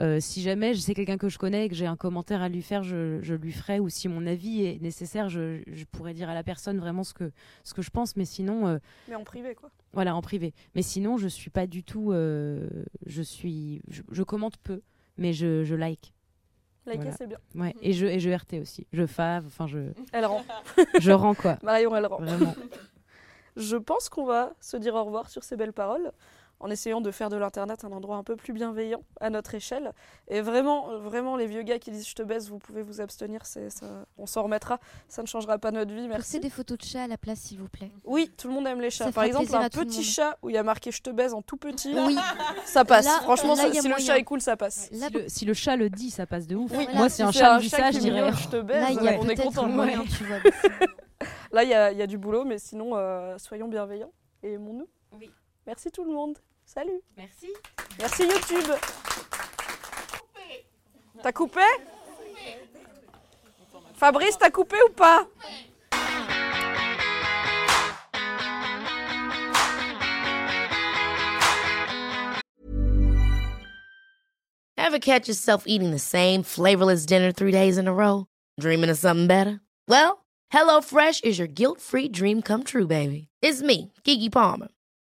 [SPEAKER 4] Euh, si jamais c'est quelqu'un que je connais et que j'ai un commentaire à lui faire, je, je lui ferai. Ou si mon avis est nécessaire, je, je pourrais dire à la personne vraiment ce que, ce que je pense. Mais sinon, euh,
[SPEAKER 1] Mais en privé, quoi.
[SPEAKER 4] voilà, en privé. Mais sinon, je suis pas du tout. euh, je suis. Je, je commente peu, mais je, je like.
[SPEAKER 1] Liker,
[SPEAKER 4] Voilà.
[SPEAKER 1] c'est bien.
[SPEAKER 4] Ouais. Et je et je RT aussi. Je fave. Enfin, je.
[SPEAKER 1] Elle rend.
[SPEAKER 4] je rends quoi.
[SPEAKER 1] Marion, elle rend.
[SPEAKER 4] Vraiment.
[SPEAKER 1] Je pense qu'on va se dire au revoir sur ces belles paroles en essayant de faire de l'internet un endroit un peu plus bienveillant à notre échelle. Et vraiment, vraiment, les vieux gars qui disent je te baisse, vous pouvez vous abstenir, c'est ça, on s'en remettra, ça ne changera pas notre vie, merci.
[SPEAKER 2] Postez des photos de chats à la place, s'il vous plaît.
[SPEAKER 1] Oui, tout le monde aime les chats.
[SPEAKER 2] Ça
[SPEAKER 1] Par exemple, un petit chat où il y a marqué je te baise en tout petit,
[SPEAKER 2] Oui.
[SPEAKER 1] ça passe.
[SPEAKER 2] Là-
[SPEAKER 1] Franchement,
[SPEAKER 2] là,
[SPEAKER 1] ça- si le chat est cool, ça passe.
[SPEAKER 2] Là,
[SPEAKER 4] Si le, si le chat le dit, ça passe de ouf.
[SPEAKER 1] Oui,
[SPEAKER 4] Moi, si un chat dit ça, je dirais.
[SPEAKER 1] je te baise.
[SPEAKER 2] là,
[SPEAKER 1] on est content.
[SPEAKER 2] moyen, tu vois.
[SPEAKER 1] Là, il y, a- il y a du boulot, mais sinon, euh, soyons bienveillants et aimons-nous.
[SPEAKER 4] Oui.
[SPEAKER 1] Merci tout le monde. Salut.
[SPEAKER 4] Merci.
[SPEAKER 1] Merci YouTube. T'as coupé? Fabrice, t'as coupé ou pas?
[SPEAKER 9] Ever catch yourself eating the same flavorless dinner three days in a row? Dreaming of something better? Well, HelloFresh is your guilt-free dream come true, baby. It's me, Kiki Palmer.